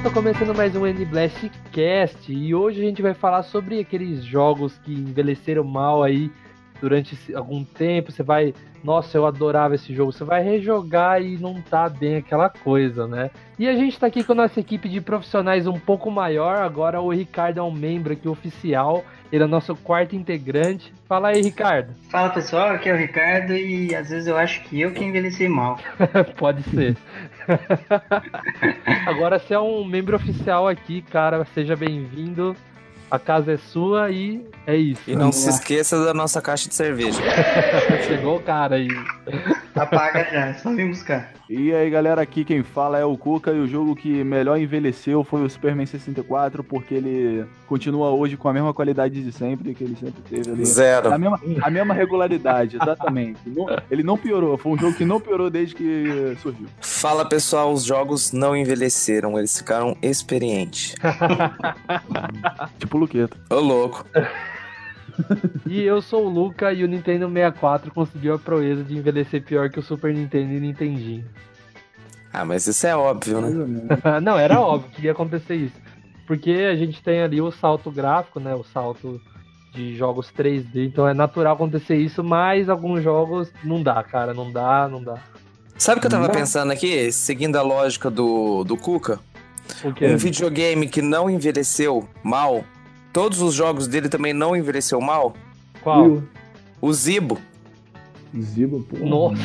pessoal, tá começando mais um N Blast Cast e hoje a gente vai falar sobre aqueles jogos que envelheceram mal aí durante algum tempo. Você vai, nossa, eu adorava esse jogo. Você vai rejogar e não tá bem aquela coisa, né? E a gente tá aqui com a nossa equipe de profissionais um pouco maior. Agora o Ricardo é um membro aqui oficial, ele é nosso quarto integrante. Fala aí, Ricardo. Fala pessoal, aqui é o Ricardo e às vezes eu acho que eu que envelheci mal. Pode ser. Agora você é um membro oficial aqui, cara. Seja bem-vindo. A casa é sua e é isso. E não se esqueça da nossa caixa de cerveja. Chegou o cara aí. Apaga já, é só vir buscar. E aí galera, aqui quem fala é o Cuca e o jogo que melhor envelheceu foi o Superman 64 porque ele continua hoje com a mesma qualidade de sempre que ele sempre teve ali. Zero. A mesma, a mesma regularidade, exatamente. Ele não piorou, foi um jogo que não piorou desde que surgiu. Fala pessoal, os jogos não envelheceram, eles ficaram experientes. Tipo o Luqueta. Ô louco. E eu sou o Luca e o Nintendo 64 conseguiu a proeza de envelhecer pior que o Super Nintendo e Nintendinho. Ah, mas isso é óbvio, né? Não, era óbvio que ia acontecer isso. Porque a gente tem ali o salto gráfico, né? O salto de jogos 3D. Então é natural acontecer isso, mas alguns jogos não dá, cara. Não dá, não dá. Sabe o que eu tava pensando aqui? Seguindo a lógica do, do Cuca? Um videogame que não envelheceu mal, todos os jogos dele também não envelheceu mal? qual? O Zibo. Zibo, pô. Nossa.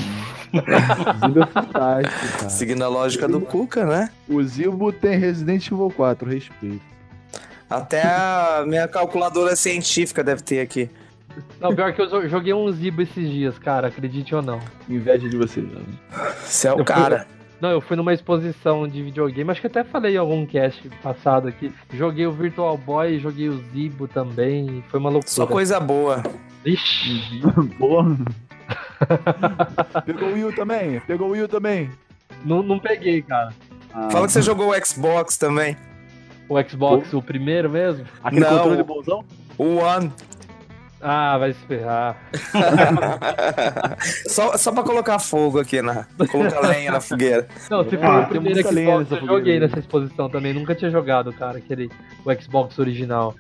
Zibo é fantástico, cara. Seguindo a lógica do Cuca, né? O Zibo tem Resident Evil 4, respeito. Até a minha calculadora científica deve ter aqui. Não, pior que eu jo- joguei um Zibo esses dias, cara, acredite ou não. Inveja de vocês. né? Você é o cara. Não, eu fui numa exposição de videogame, acho que até falei em algum cast passado aqui. Joguei o Virtual Boy, joguei o Zibo também, foi uma loucura. Só coisa boa. Ixi, Porra. Pegou o Will também? Pegou o Will também? não, não peguei, cara. Ah, Fala que você jogou o Xbox também. O Xbox, o primeiro mesmo? Aquele Não. controle bonzão? O One. Ah, vai se ferrar. só, só pra colocar fogo aqui na. Colocar lenha na fogueira. Não, se for Ah, o primeiro Xbox, eu joguei nessa exposição também. Nunca tinha jogado, cara, aquele o Xbox original.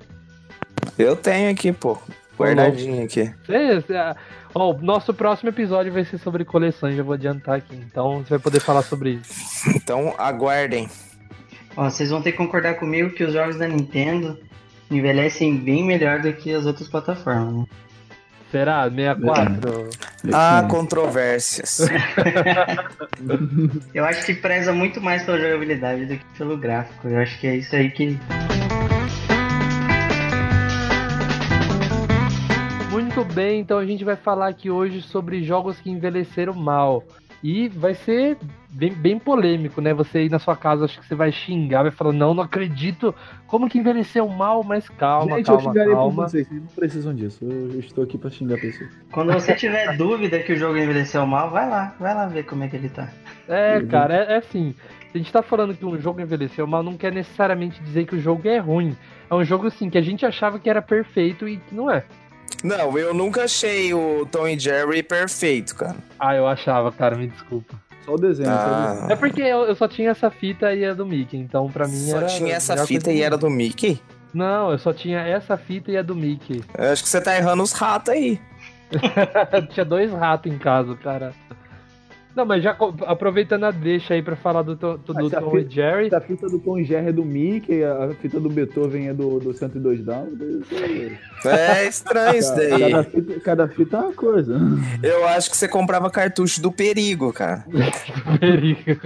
Eu tenho aqui, pô. Guardadinho aqui. Ah, ó, o nosso próximo episódio vai ser sobre coleções, já vou adiantar aqui. Então você vai poder falar sobre isso. Então aguardem. Ó, vocês vão ter que concordar comigo que os jogos da Nintendo envelhecem bem melhor do que as outras plataformas. né? Será? 64? Há controvérsias. Eu acho que preza muito mais pela jogabilidade do que pelo gráfico. Eu acho que é isso aí que. Muito bem, então a gente vai falar aqui hoje sobre jogos que envelheceram mal. E vai ser bem, bem polêmico, né? Você ir na sua casa, acho que você vai xingar, vai falar, não, não acredito. Como que envelheceu mal? Mas calma, Gente, eu calma, xingarei por calma. vocês, vocês não precisam disso. Eu, estou aqui pra xingar pessoas. Quando você tiver dúvida que o jogo envelheceu mal, vai lá, vai lá ver como é que ele tá. É, cara, é, é assim. Se a gente tá falando que um jogo envelheceu mal, não quer necessariamente dizer que o jogo é ruim. É um jogo, assim, que a gente achava que era perfeito e que não é. Não, eu nunca achei o Tom e Jerry perfeito, cara. Ah, eu achava, cara, me desculpa. Só o desenho. só o desenho. Ah, É porque eu, eu só tinha essa fita e a do Mickey, então pra mim só era. tinha a essa fita e era do Mickey? Não, eu só tinha essa fita e a do Mickey. Eu acho que você tá errando os ratos aí. tinha dois ratos em casa, cara. Não, mas já aproveitando a deixa aí pra falar do, to- do Essa Tom e fita- Jerry. A fita do Tom e Jerry é do Mickey, a fita do Beethoven é do, do 102 Down. É estranho isso daí. Cada fita, cada fita é uma coisa. Eu acho que você comprava cartucho do perigo, cara. Perigo.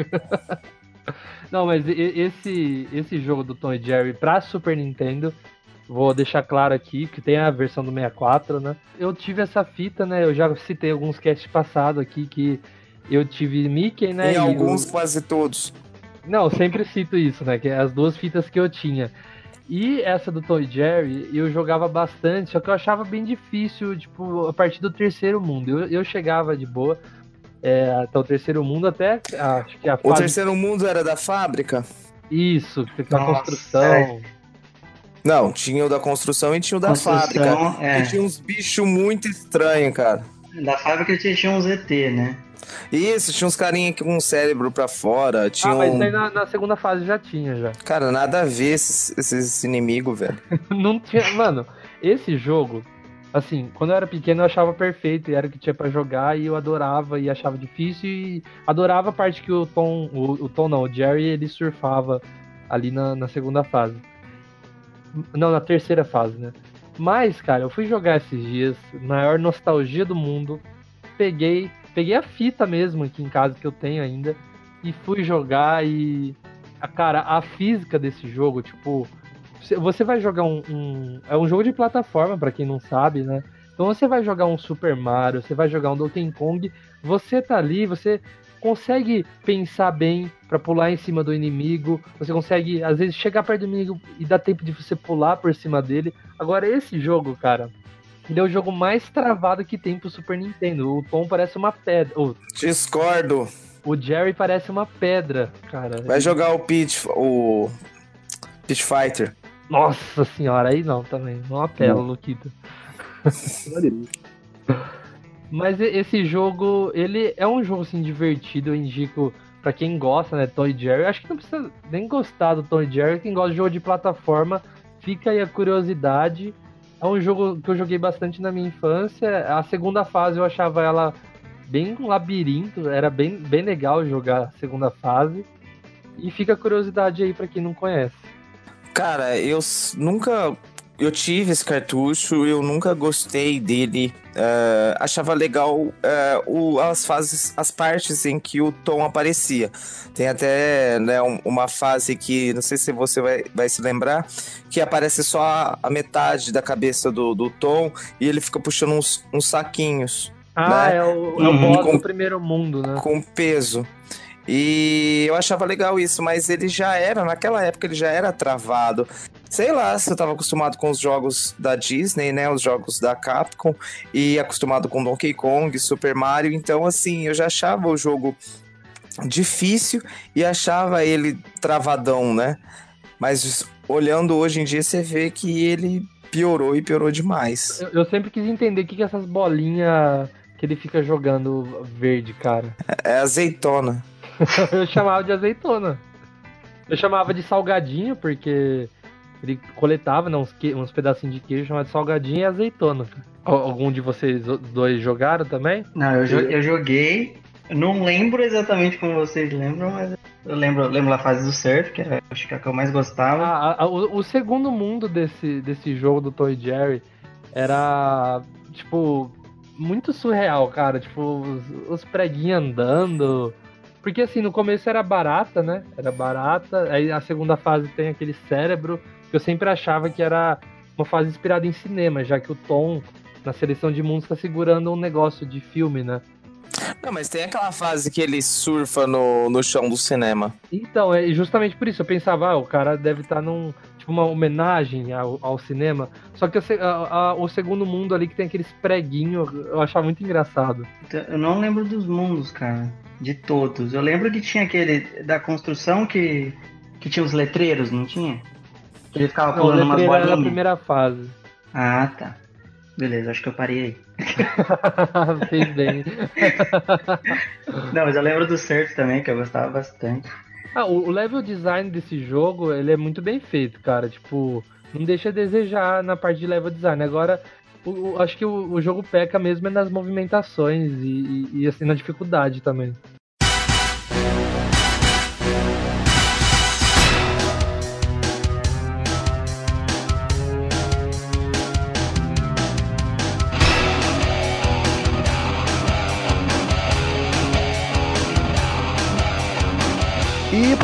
Não, mas e- esse, esse jogo do Tom e Jerry pra Super Nintendo, vou deixar claro aqui que tem a versão do 64, né? Eu tive essa fita, né? Eu já citei alguns casts passados aqui que eu tive Mickey, né? em e alguns, quase todos. Não, eu sempre cito isso, né? Que é as duas fitas que eu tinha. E essa do Tom e Jerry, eu jogava bastante, só que eu achava bem difícil, tipo, a partir do terceiro mundo. Eu, eu chegava de boa é, até o terceiro mundo, até a- acho que a O fase... terceiro mundo era da fábrica? Isso, que fica a Nossa, construção. é. Não, tinha o da construção e tinha o da fábrica. Construção, é. E tinha uns bichos muito estranhos, cara. Da fábrica tinha, tinha uns ET, né? Isso, tinha uns carinha com um cérebro pra fora. Tinha Ah, mas um... aí na, na segunda fase já tinha, já. Cara, nada a ver esses, esses inimigos, velho. Não tinha. Mano, esse jogo, assim, quando eu era pequeno eu achava perfeito e era o que tinha pra jogar e eu adorava e achava difícil e adorava a parte que o Tom, o, o Tom não, o Jerry ele surfava ali na, na segunda fase. Não, na terceira fase, né? Mas, cara, eu fui jogar esses dias, maior nostalgia do mundo. Peguei, peguei a fita mesmo aqui em casa que eu tenho ainda e fui jogar e a cara, a física desse jogo, tipo, você- vai jogar um, um- é um jogo de plataforma pra quem não sabe, né? Então você vai jogar um Super Mario, você vai jogar um Donkey Kong, você tá ali, você consegue pensar bem pra pular em cima do inimigo, você consegue às vezes chegar perto do inimigo e dá tempo de você pular por cima dele. Agora esse jogo, cara, ele é o jogo mais travado que tem pro Super Nintendo. O Tom parece uma pedra, o, Discordo. o Jerry parece uma pedra, cara. Vai jogar o Peach, o Peach Fighter. Nossa senhora, aí não também. Não apela, Luquita. Mas esse jogo, ele é um jogo assim divertido, eu indico pra quem gosta, né, Tom e Jerry. Acho que não precisa nem gostar do Tom e Jerry, quem gosta de jogo de plataforma, fica aí a curiosidade. É um jogo que eu joguei bastante na minha infância. A segunda fase eu achava ela bem um labirinto, era bem, bem legal jogar a segunda fase. E fica a curiosidade aí pra quem não conhece. Cara, eu nunca. Eu tive esse cartucho, eu nunca gostei dele. eh, achava legal eh, o- as fases, as partes em que o Tom aparecia. Tem até né, um- uma fase que, não sei se você vai, vai se lembrar, que aparece só a, a metade da cabeça do, do Tom e ele fica puxando uns, uns saquinhos Ah, Né? é o, é o Uhum. boss Com- do primeiro mundo, né? com peso. E eu achava legal isso, mas ele já era, naquela época ele já era travado. Sei lá, se eu tava acostumado com os jogos da Disney, né? Os jogos da Capcom, e acostumado com Donkey Kong, Super Mario, então assim, eu já achava o jogo difícil e achava ele travadão, né? Mas olhando hoje em dia, você vê que ele piorou e piorou demais. Eu, eu sempre quis entender o que, que é essas bolinhas que ele fica jogando verde, cara. É azeitona. Eu chamava de azeitona. Eu chamava de salgadinho, porque ele coletava né, uns, que- uns pedacinhos de queijo, chamava de salgadinho e azeitona. Al- Algum de vocês dois jogaram também? Não, eu, jo- eu joguei. Não lembro exatamente como vocês lembram, mas eu lembro, lembro da fase do surf, que era, acho que é a que eu mais gostava. Ah, a- a- o, o segundo mundo desse, desse jogo do Tom e Jerry era, tipo, muito surreal, cara. Tipo, os, os preguinhos andando. Porque, assim, no começo era barata, né? Era barata. Aí a segunda fase tem aquele cérebro, eu sempre achava que era uma fase inspirada em cinema, já que o Tom, na seleção de mundos, tá segurando um negócio de filme, né? Não, mas tem aquela fase que ele surfa no, no chão do cinema. Então, é justamente por isso, eu pensava, ah, o cara deve estar num. Tipo, uma homenagem ao, ao cinema. Só que a a- o segundo mundo ali que tem aqueles preguinhos, eu achava muito engraçado. Eu não lembro dos mundos, cara. De todos. Eu lembro que tinha aquele da construção que, que tinha os letreiros, não tinha? Ele ficava Não, pulando umas bolinhas. primeira fase. Ah, tá. Beleza, acho que eu parei aí. Fez bem. Não, mas eu lembro do surf também, que eu gostava bastante. Ah, o, o level design desse jogo, ele é muito bem feito, cara. Tipo, não deixa a desejar na parte de level design. Agora, o- o- acho que o, o jogo peca mesmo é nas movimentações e, e- e, assim, na dificuldade também.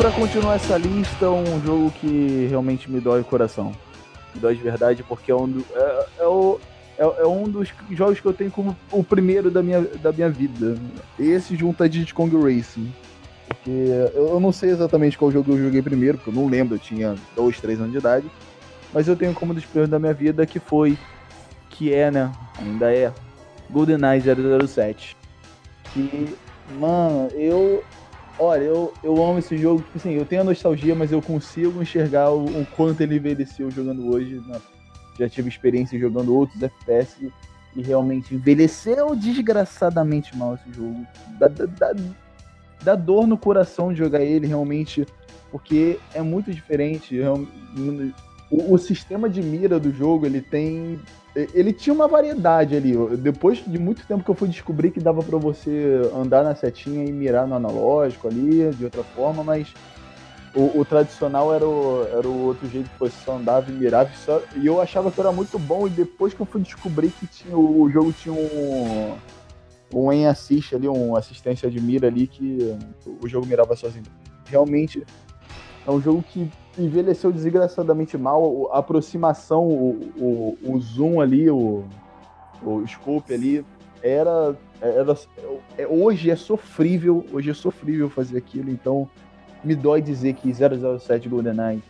Pra continuar essa lista, um jogo que realmente me dói o coração. Me dói de verdade, porque é um, do- é, é o- é- é um dos jogos que eu tenho como o primeiro da minha, da minha vida. Esse junto a Diddy Kong Racing. Porque eu não sei exatamente qual jogo eu joguei primeiro, porque eu não lembro, eu tinha 2, 3 anos de idade. Mas eu tenho como dos primeiros da minha vida que foi, que é, né, ainda é, GoldenEye 007. Que, mano, eu, olha, eu, eu amo esse jogo, tipo assim, eu tenho a nostalgia, mas eu consigo enxergar o, o quanto ele envelheceu jogando hoje, né? Já tive experiência jogando outros FPS e realmente envelheceu desgraçadamente mal esse jogo. Dá, dá, dá, dor no coração de jogar ele, realmente, porque é muito diferente. O, o sistema de mira do jogo, ele tem. Ele tinha uma variedade ali. Depois de muito tempo que eu fui descobrir que dava pra você andar na setinha e mirar no analógico ali, de outra forma, mas o, o tradicional era o, era o outro jeito que você só andava e mirava. E, só- e eu achava que era muito bom. E depois que eu fui descobrir que tinha, o jogo tinha um, um em assist ali, uma assistência de mira ali, que o jogo mirava sozinho. Realmente é um jogo que envelheceu desgraçadamente mal. A aproximação, o, o, o zoom ali, o, o scope ali, era, era. é- Hoje é sofrível. Hoje é sofrível fazer aquilo. Então, me dói dizer que 007 GoldenEye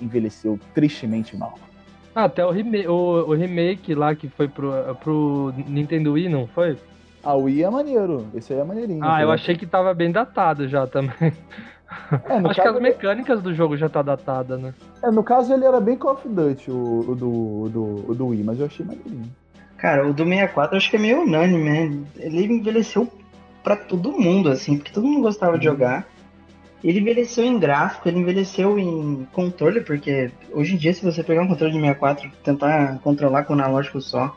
envelheceu tristemente mal. Ah, até o, rema o, o remake lá que foi pro, pro Nintendo Wii, não foi? A Wii é maneiro. Esse aí é maneirinho. Ah, eu né? achei que tava bem datado já também. É, Acho que as mecânicas do jogo já tá datada, né? é, no caso, ele era bem Call of Duty, o, o do, o do, o do Wii, mas eu achei maneirinho. Cara, o do 64 eu acho que é meio unânime, né? Ele envelheceu pra todo mundo, assim, porque todo mundo gostava de jogar. Ele envelheceu em gráfico, ele envelheceu em controle, porque hoje em dia, se você pegar um controle de 64 e tentar controlar com o analógico só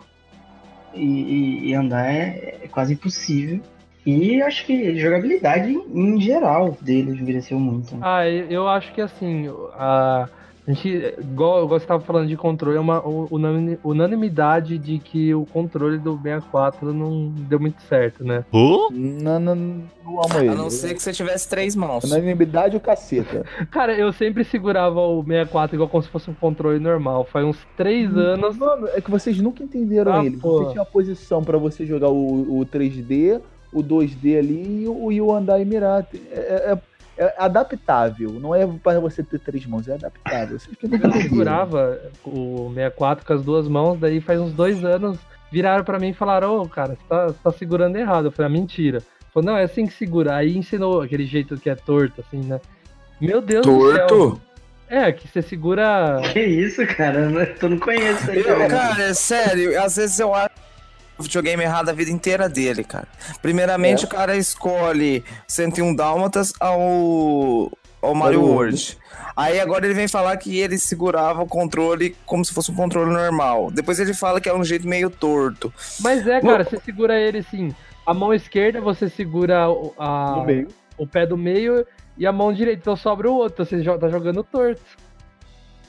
e, e- andar, é, é quase impossível. E acho que jogabilidade em, geral dele envelheceu muito. né? Ah, eu acho que assim, a, a gente, igual, igual você tava falando de controle, é uma unanimidade de que o controle do 64 não deu muito certo, né? Não, não, não amo ele. A não ser que você tivesse três mãos. Unanimidade o caceta. Cara, eu sempre segurava o 64 igual como se fosse um controle normal. Faz uns três anos. Mano, é que vocês nunca entenderam Ah, ele. pô. Você tinha uma posição pra você jogar o, o 3D, o 2D ali e o, e o andar e mirar. É, é- é adaptável. Não é pra você ter três mãos, é adaptável. Eu segurava o 64 com as duas mãos, daí faz uns dois anos viraram pra mim e falaram: Ô, cara, você tá, você tá segurando errado. Eu falei: ah, mentira. Falou: não, é assim que segura. Aí ensinou aquele jeito que é torto, assim, né? Meu Deus do céu. Torto? É, que você segura. Que isso, cara? Eu não- Tu não conhece Eu, cara. cara, é sério, às vezes eu acho videogame errado a vida inteira dele, cara. Primeiramente, É. o cara escolhe 101 Dálmatas ao, ao Mario Mario World. Aí agora ele vem falar que ele segurava o controle como se fosse um controle normal. Depois ele fala que é um jeito meio torto. Mas é, cara, você segura ele assim. A mão esquerda você segura o- a- o pé do meio e a mão direita, então sobra o outro. Você tá jogando torto.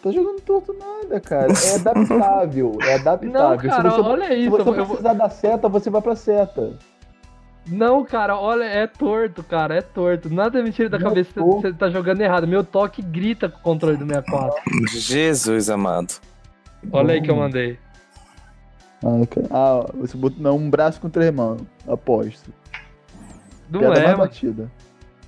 Tá jogando torto nada, cara. É adaptável. É adaptável. Não, cara, se você, olha se isso. você eu vou- precisar da seta, você vai pra seta. Não, cara, olha, é torto, cara, é torto. Nada me tira da é cabeça torto. você tá jogando errado. Meu toque grita com o controle do 64. Jesus amado. Olha aí que eu mandei. Ah, cara. Ah, você botou não, um braço com três mãos. Aposto. Não Piada é, mais batida.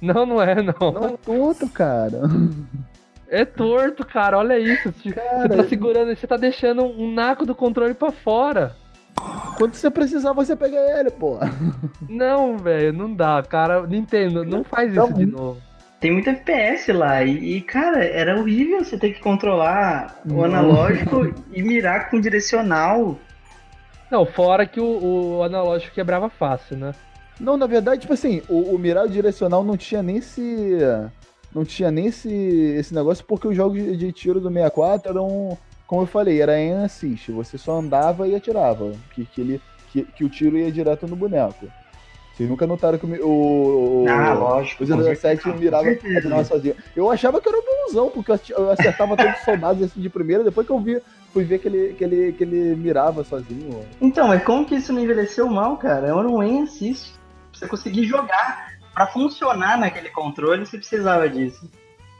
Não, não é, não. Não é torto, cara. É torto, cara, olha isso. Você Cara, tá segurando, você tá deixando um naco do controle pra fora. quando você precisar, você pega ele, pô. Não, velho, não dá, cara. Nintendo, não faz Tá isso de novo. Tem muito FPS lá e, e, cara, era horrível você ter que controlar o Não. analógico e mirar com direcional. Não, fora que o, o analógico quebrava fácil, né? Não, na verdade, tipo assim, o, o mirar direcional não tinha nem esse. Não tinha nem esse, esse negócio, porque os jogos de, tiro do 64 eram, como eu falei, era em assist. Você só andava e atirava. Que, que, ele, que, que o tiro ia direto no boneco. Vocês nunca notaram que o. o, Ah, lógico. O com 07 certeza, mirava sozinho. Eu achava que era um bonzão, porque eu acertava todos os soldados assim de primeira, depois que eu vi, fui ver que ele, que ele, que ele mirava sozinho. Então, mas como que isso não envelheceu mal, cara? Era um assist. Você conseguir jogar. Pra funcionar naquele controle, você precisava disso.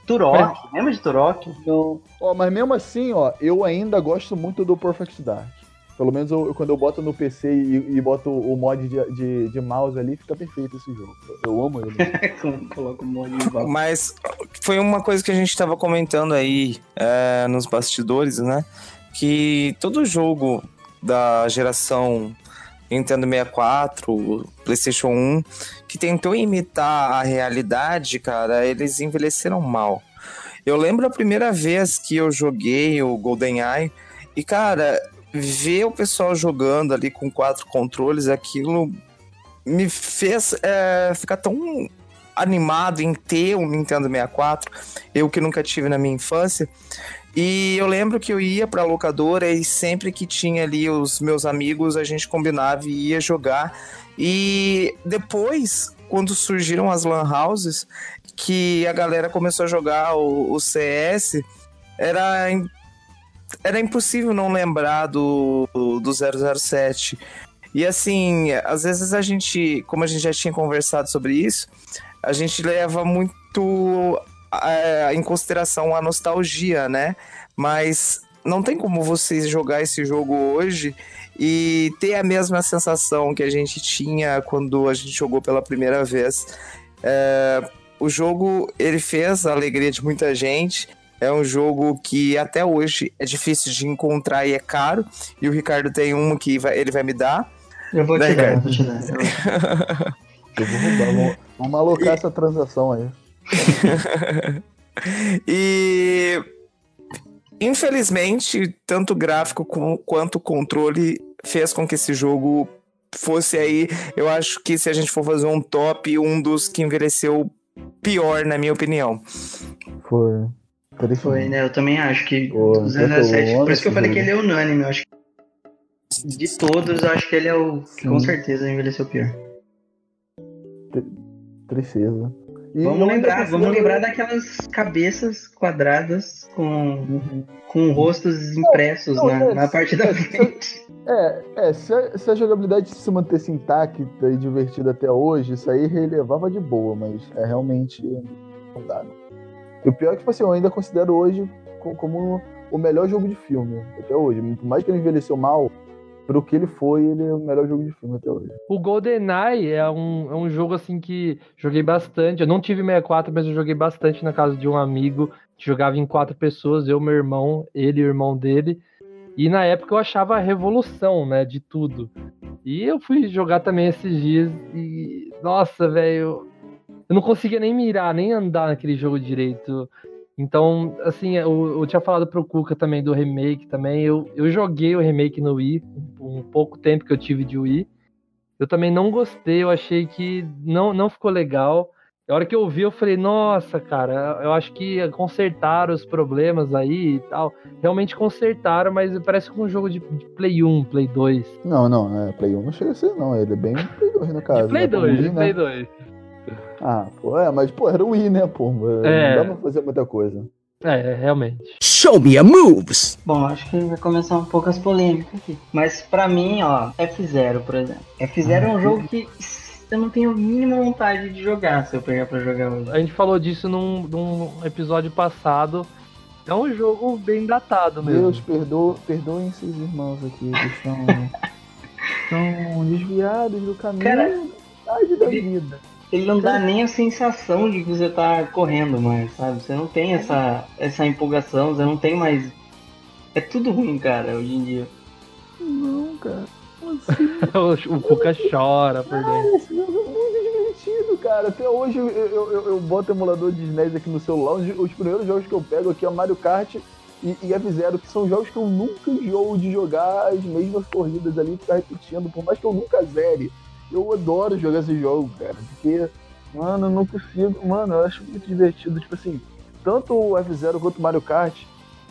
Turok, lembra de Turok? Não. Ó, mas mesmo assim, ó, eu ainda gosto muito do Perfect Dark. Pelo menos eu- quando eu boto no PC e, e boto o mod de, de, de mouse ali, fica perfeito esse jogo. Eu amo ele. De volta. Mas foi uma coisa que a gente tava comentando aí é, nos bastidores, né? Que todo jogo da geração Nintendo 64, PlayStation 1, que tentou imitar a realidade, cara, eles envelheceram mal. Eu lembro a primeira vez que eu joguei o GoldenEye e, cara, ver o pessoal jogando ali com quatro controles, aquilo me fez é, ficar tão animado em ter um Nintendo 64, eu que nunca tive na minha infância. E eu lembro que eu ia pra locadora e sempre que tinha ali os meus amigos, a gente combinava e ia jogar. E depois, quando surgiram as lan houses, que a galera começou a jogar o, o CS, era, era impossível não lembrar do, do 007. E assim, às vezes a gente, como a gente já tinha conversado sobre isso, a gente leva muito é, em consideração a nostalgia, né? Mas não tem como você jogar esse jogo hoje e ter a mesma sensação que a gente tinha quando a gente jogou pela primeira vez. É, o jogo ele fez a alegria de muita gente. É um jogo que até hoje é difícil de encontrar e é caro. E o Ricardo tem um que vai- ele vai me dar. Eu vou te Daí, dar, eu vou te dar. Eu- vou roubar, vamos, vamos alocar essa transação aí. E infelizmente, tanto o gráfico quanto o controle fez com que esse jogo fosse aí, eu acho que se a gente for fazer um top, um dos que envelheceu pior, na minha opinião. Foi. Foi, né? Eu também acho que Pô, o 007. eu Por isso que eu falei que ele é unânime. Eu acho que de todos, eu acho que ele é o que com certeza envelheceu pior. Tristeza. E Vamos lembrar, vamos lembrar daquelas cabeças quadradas com, Uhum. com rostos impressos não, na, é, na parte da é, frente. É, é se, a, se a jogabilidade se mantesse intacta e divertida até hoje, isso aí relevava de boa, mas é realmente não dá. né? E o pior é que, tipo assim, eu ainda considero hoje co- como o melhor jogo de filme, até hoje. Por mais que ele envelheceu mal, pro que ele foi, ele é o melhor jogo de filme até hoje. O GoldenEye é um, é um jogo assim que joguei bastante. Eu não tive 64, mas eu joguei bastante na casa de um amigo jogava em quatro pessoas, eu, meu irmão, ele e o irmão dele. E na época eu achava a revolução, né, de tudo. E eu fui jogar também esses dias e nossa, velho, eu não conseguia nem mirar, nem andar naquele jogo direito. Então, assim, eu, eu tinha falado pro Cuca também do remake também. Eu, eu joguei o remake no Wii, um, pouco tempo que eu tive de Wii. Eu também não gostei, eu achei que não, não ficou legal. A hora que eu vi, eu falei, nossa, cara, eu acho que consertaram os problemas aí e tal. Realmente consertaram, mas parece com um jogo de, de Play 1, Play 2. Não, não, é, Play 1 não chega a ser, não. Ele é bem Play 2 no caso. De Play né? Pro 2, Wii, de né? Play 2. Ah, pô, é, mas, pô, era o Wii, né, pô? É. Não dá pra fazer muita coisa. É, realmente. Show me your moves. Bom, acho que vai começar um pouco as polêmicas aqui. Mas pra mim, ó, F0, por exemplo. F0 é um jogo que eu não tenho a mínima vontade de jogar se eu pegar pra jogar hoje. A gente falou disso num, num episódio passado. É um jogo bem datado mesmo. Deus, perdo, perdoem esses irmãos aqui, que estão, estão desviados do caminho Cara, da vida. Ele não dá nem a sensação de que você tá correndo mais, sabe? Você não tem essa, essa empolgação, você não tem mais. É tudo ruim, cara, hoje em dia. Não, cara. Como assim? o, Cuca chora por dentro. Esse jogo é muito divertido, cara. Até hoje eu, eu, eu, eu boto emulador de SNES aqui no celular. Os, os primeiros jogos que eu pego aqui é Mario Kart e, e F-Zero, que são jogos que eu nunca enjoo de jogar as mesmas corridas ali, ficar repetindo, por mais que eu nunca zere. Eu adoro jogar esse jogo, cara, porque, mano, eu não consigo. Mano, eu acho muito divertido. Tipo assim, tanto o F-Zero quanto o Mario Kart,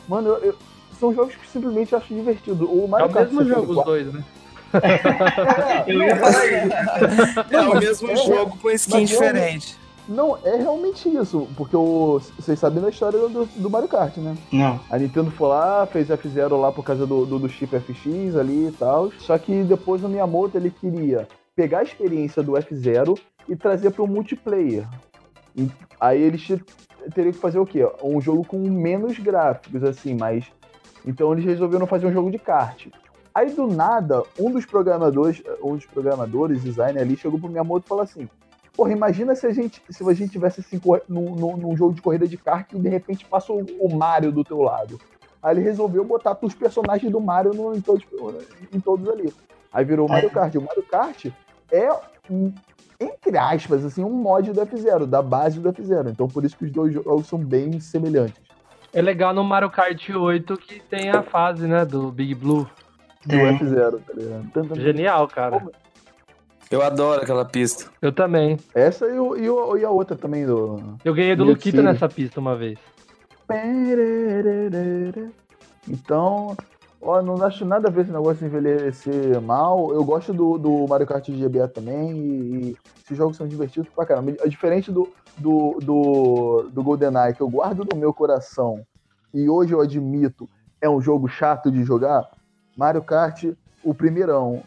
mano, eu- eu- são jogos que simplesmente eu acho divertido. O É Mario o Kart mesmo jogo, os 64 dois, né? Eu ia falar isso. É o mesmo é- jogo com skin eu- diferente. Não, é realmente isso, porque o, vocês sabem da história do, do Mario Kart, né? Não. A Nintendo foi lá, fez F0 lá por causa do, do, do chip FX ali e tal. Só que depois o Miyamoto ele queria pegar a experiência do F0 e trazer para o multiplayer. E aí eles te- teriam que fazer o quê? Um jogo com menos gráficos, assim, mas. Então eles resolveram fazer um jogo de kart. Aí do nada, um dos programadores, um dos programadores, designer ali, chegou pro Miyamoto e falou assim: Porra, imagina se a gente, se a gente tivesse assim, num- num jogo de corrida de kart e de repente passa o, o Mario do teu lado. Aí ele resolveu botar os personagens do Mario no- em, todos, em todos ali. Aí virou o Mario Kart. O Mario Kart é, um, entre aspas, assim, um mod do F0, da base do F0. Então por isso que os dois jogos são bem semelhantes. É legal no Mario Kart 8 que tem a fase, né, do Big Blue. Do Tem. F0, tá ligado? Genial, cara. Eu adoro aquela pista. Eu também. Essa e, o- e, o- e a outra também do. Eu ganhei do Meu Luquita nessa pista uma vez. Então, ó, não acho nada a ver esse negócio de envelhecer mal. Eu gosto do, do Mario Kart GBA também e, e esses jogos são divertidos pra caramba. É diferente do, do, do, do GoldenEye, que eu guardo no meu coração e hoje eu admito é um jogo chato de jogar. Mario Kart, o primeirão.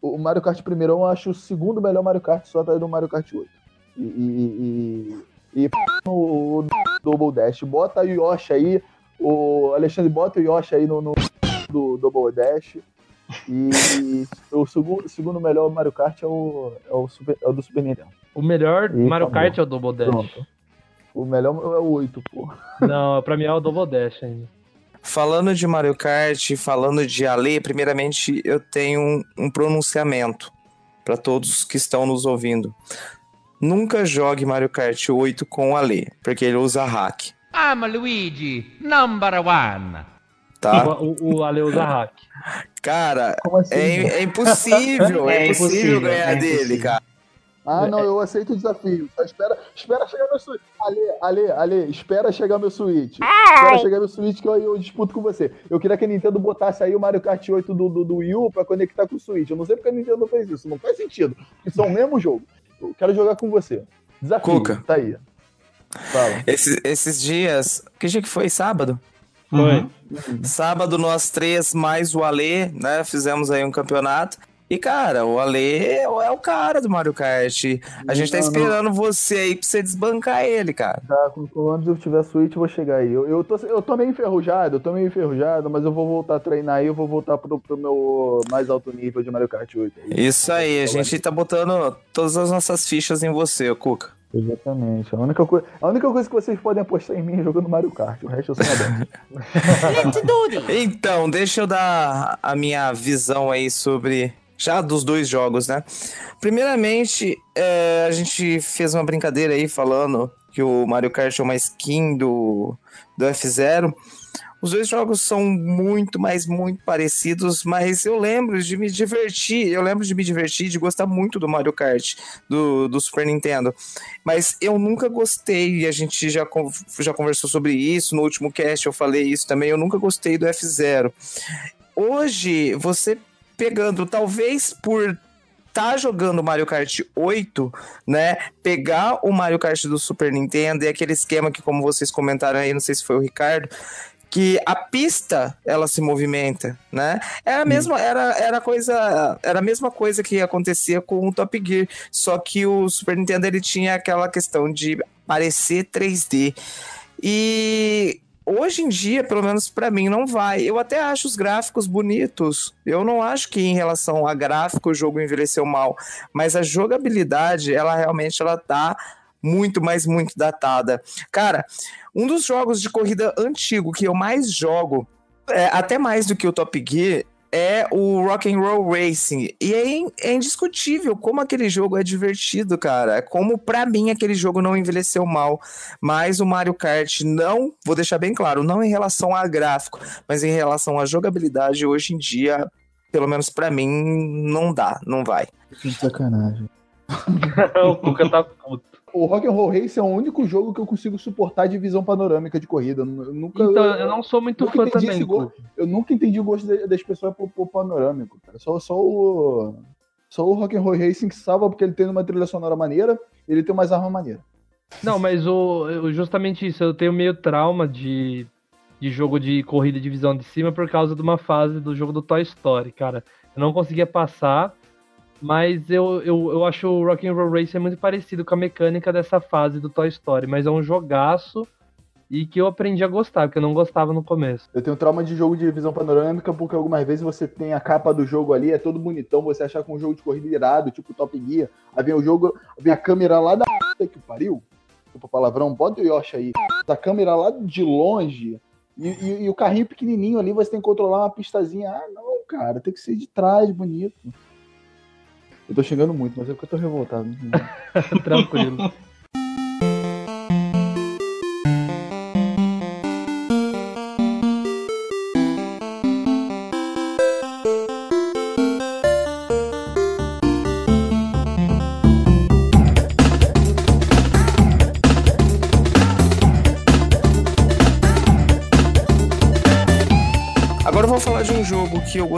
O Mario Kart primeirão eu acho o segundo melhor Mario Kart só atrás do Mario Kart 8. E, e, e, e o Double Dash. Bota o Yoshi aí, o Alexandre bota o Yoshi aí no, no do Double Dash. E o segundo, segundo melhor Mario Kart é o, é o, Super- é o do Super Nintendo. O melhor Ih, Mario acabou. Kart é o Double Dash. Pronto. O melhor é o 8, pô. Não, pra mim é o Double Dash ainda. Falando de Mario Kart, falando de Ale, primeiramente eu tenho um, um pronunciamento para todos que estão nos ouvindo. Nunca jogue Mario Kart 8 com o Ale, porque ele usa hack, I'm Luigi, number one. Tá? O, o, o Ale usa hack. Cara, Como assim? é, é impossível, é, É impossível ganhar é dele, impossível. cara. Ah, não, eu aceito o desafio. Espera, espera chegar meu Switch. Ale, Ale, Ale, espera chegar meu Switch. Espera chegar meu Switch que eu, eu disputo com você. Eu queria que a Nintendo botasse aí o Mario Kart 8 do, do, do Wii U pra conectar com o Switch. Eu não sei porque a Nintendo não fez isso. Não faz sentido. Porque são o mesmo jogo. Eu quero jogar com você. Desafio. Cuca. Tá aí. Fala. Esses, esses dias, que dia que foi? Sábado? Foi. Sábado nós três mais o Ale, né? Fizemos aí um campeonato. E, cara, o Ale é o cara do Mario Kart. A gente tá não. esperando você aí pra você desbancar ele, cara. Tá, quando- eu tiver Switch, eu vou chegar aí. Eu, eu, tô, eu tô meio enferrujado, eu tô meio enferrujado, mas eu vou voltar a treinar aí, eu vou voltar pro, pro meu mais alto nível de Mario Kart 8. aí. Isso aí, a gente tá botando todas as nossas fichas em você, Cuca. Exatamente. A única, coi- a única coisa que vocês podem apostar em mim é jogando Mario Kart. O resto eu sou this. Então, deixa eu dar a minha visão aí sobre. Já dos dois jogos, né? Primeiramente, é, a gente fez uma brincadeira aí falando que o Mario Kart é uma skin do, do F0. Os dois jogos são muito, mas muito parecidos, mas eu lembro de me divertir, eu lembro de me divertir, de gostar muito do Mario Kart, do, do Super Nintendo. Mas eu nunca gostei, e a gente já, já conversou sobre isso, no último cast eu falei isso também, eu nunca gostei do F0. Hoje, você pegando, talvez por tá jogando Mario Kart 8, né? Pegar o Mario Kart do Super Nintendo e aquele esquema que, como vocês comentaram aí, não sei se foi o Ricardo, que a pista ela se movimenta, né? É a mesma, era, era coisa, era a mesma coisa que acontecia com o Top Gear, só que o Super Nintendo ele tinha aquela questão de parecer 3D. E hoje em dia, pelo menos pra mim, não vai. Eu até acho os gráficos bonitos. Eu não acho que em relação a gráfico o jogo envelheceu mal, mas a jogabilidade, ela realmente ela tá muito, mas muito datada. Cara, um dos jogos de corrida antigo que eu mais jogo, é, até mais do que o Top Gear, é o Rock and Roll Racing. E é, in- é indiscutível como aquele jogo é divertido, cara. Como pra mim aquele jogo não envelheceu mal. Mas o Mario Kart não, vou deixar bem claro, não em relação a gráfico, mas em relação à jogabilidade hoje em dia, pelo menos pra mim, não dá, não vai. Que sacanagem. o Cuca tá puto. O Rock'n'Roll Race é o único jogo que eu consigo suportar de visão panorâmica de corrida. Eu nunca, Então, eu não sou muito fã também. Cuca. eu nunca entendi o gosto das pessoas por, por panorâmico, cara. Só, só o. Só o Rock'n'Roll Racing que salva porque ele tem uma trilha sonora maneira e ele tem umas armas maneiras. Não, mas o, eu- justamente isso, eu tenho meio trauma de, de jogo de corrida de visão de cima por causa de uma fase do jogo do Toy Story, cara. Eu não conseguia passar Mas eu, eu, eu acho o Rock'n'Roll Racer muito parecido com a mecânica dessa fase do Toy Story, mas é um jogaço e que eu aprendi a gostar, porque eu não gostava no começo. Eu tenho trauma de jogo de visão panorâmica, porque algumas vezes você tem a capa do jogo ali, é todo bonitão, você achar com um jogo de corrida irado, tipo Top Gear, aí vem o jogo, vem a câmera lá da que pariu, tipo palavrão, bota o Yoshi aí, da câmera lá de longe, e, e, e, o carrinho pequenininho ali, você tem que controlar uma pistazinha. Ah, não, cara, tem que ser de trás, bonito. Eu tô xingando muito, mas é porque eu tô revoltado. Tranquilo.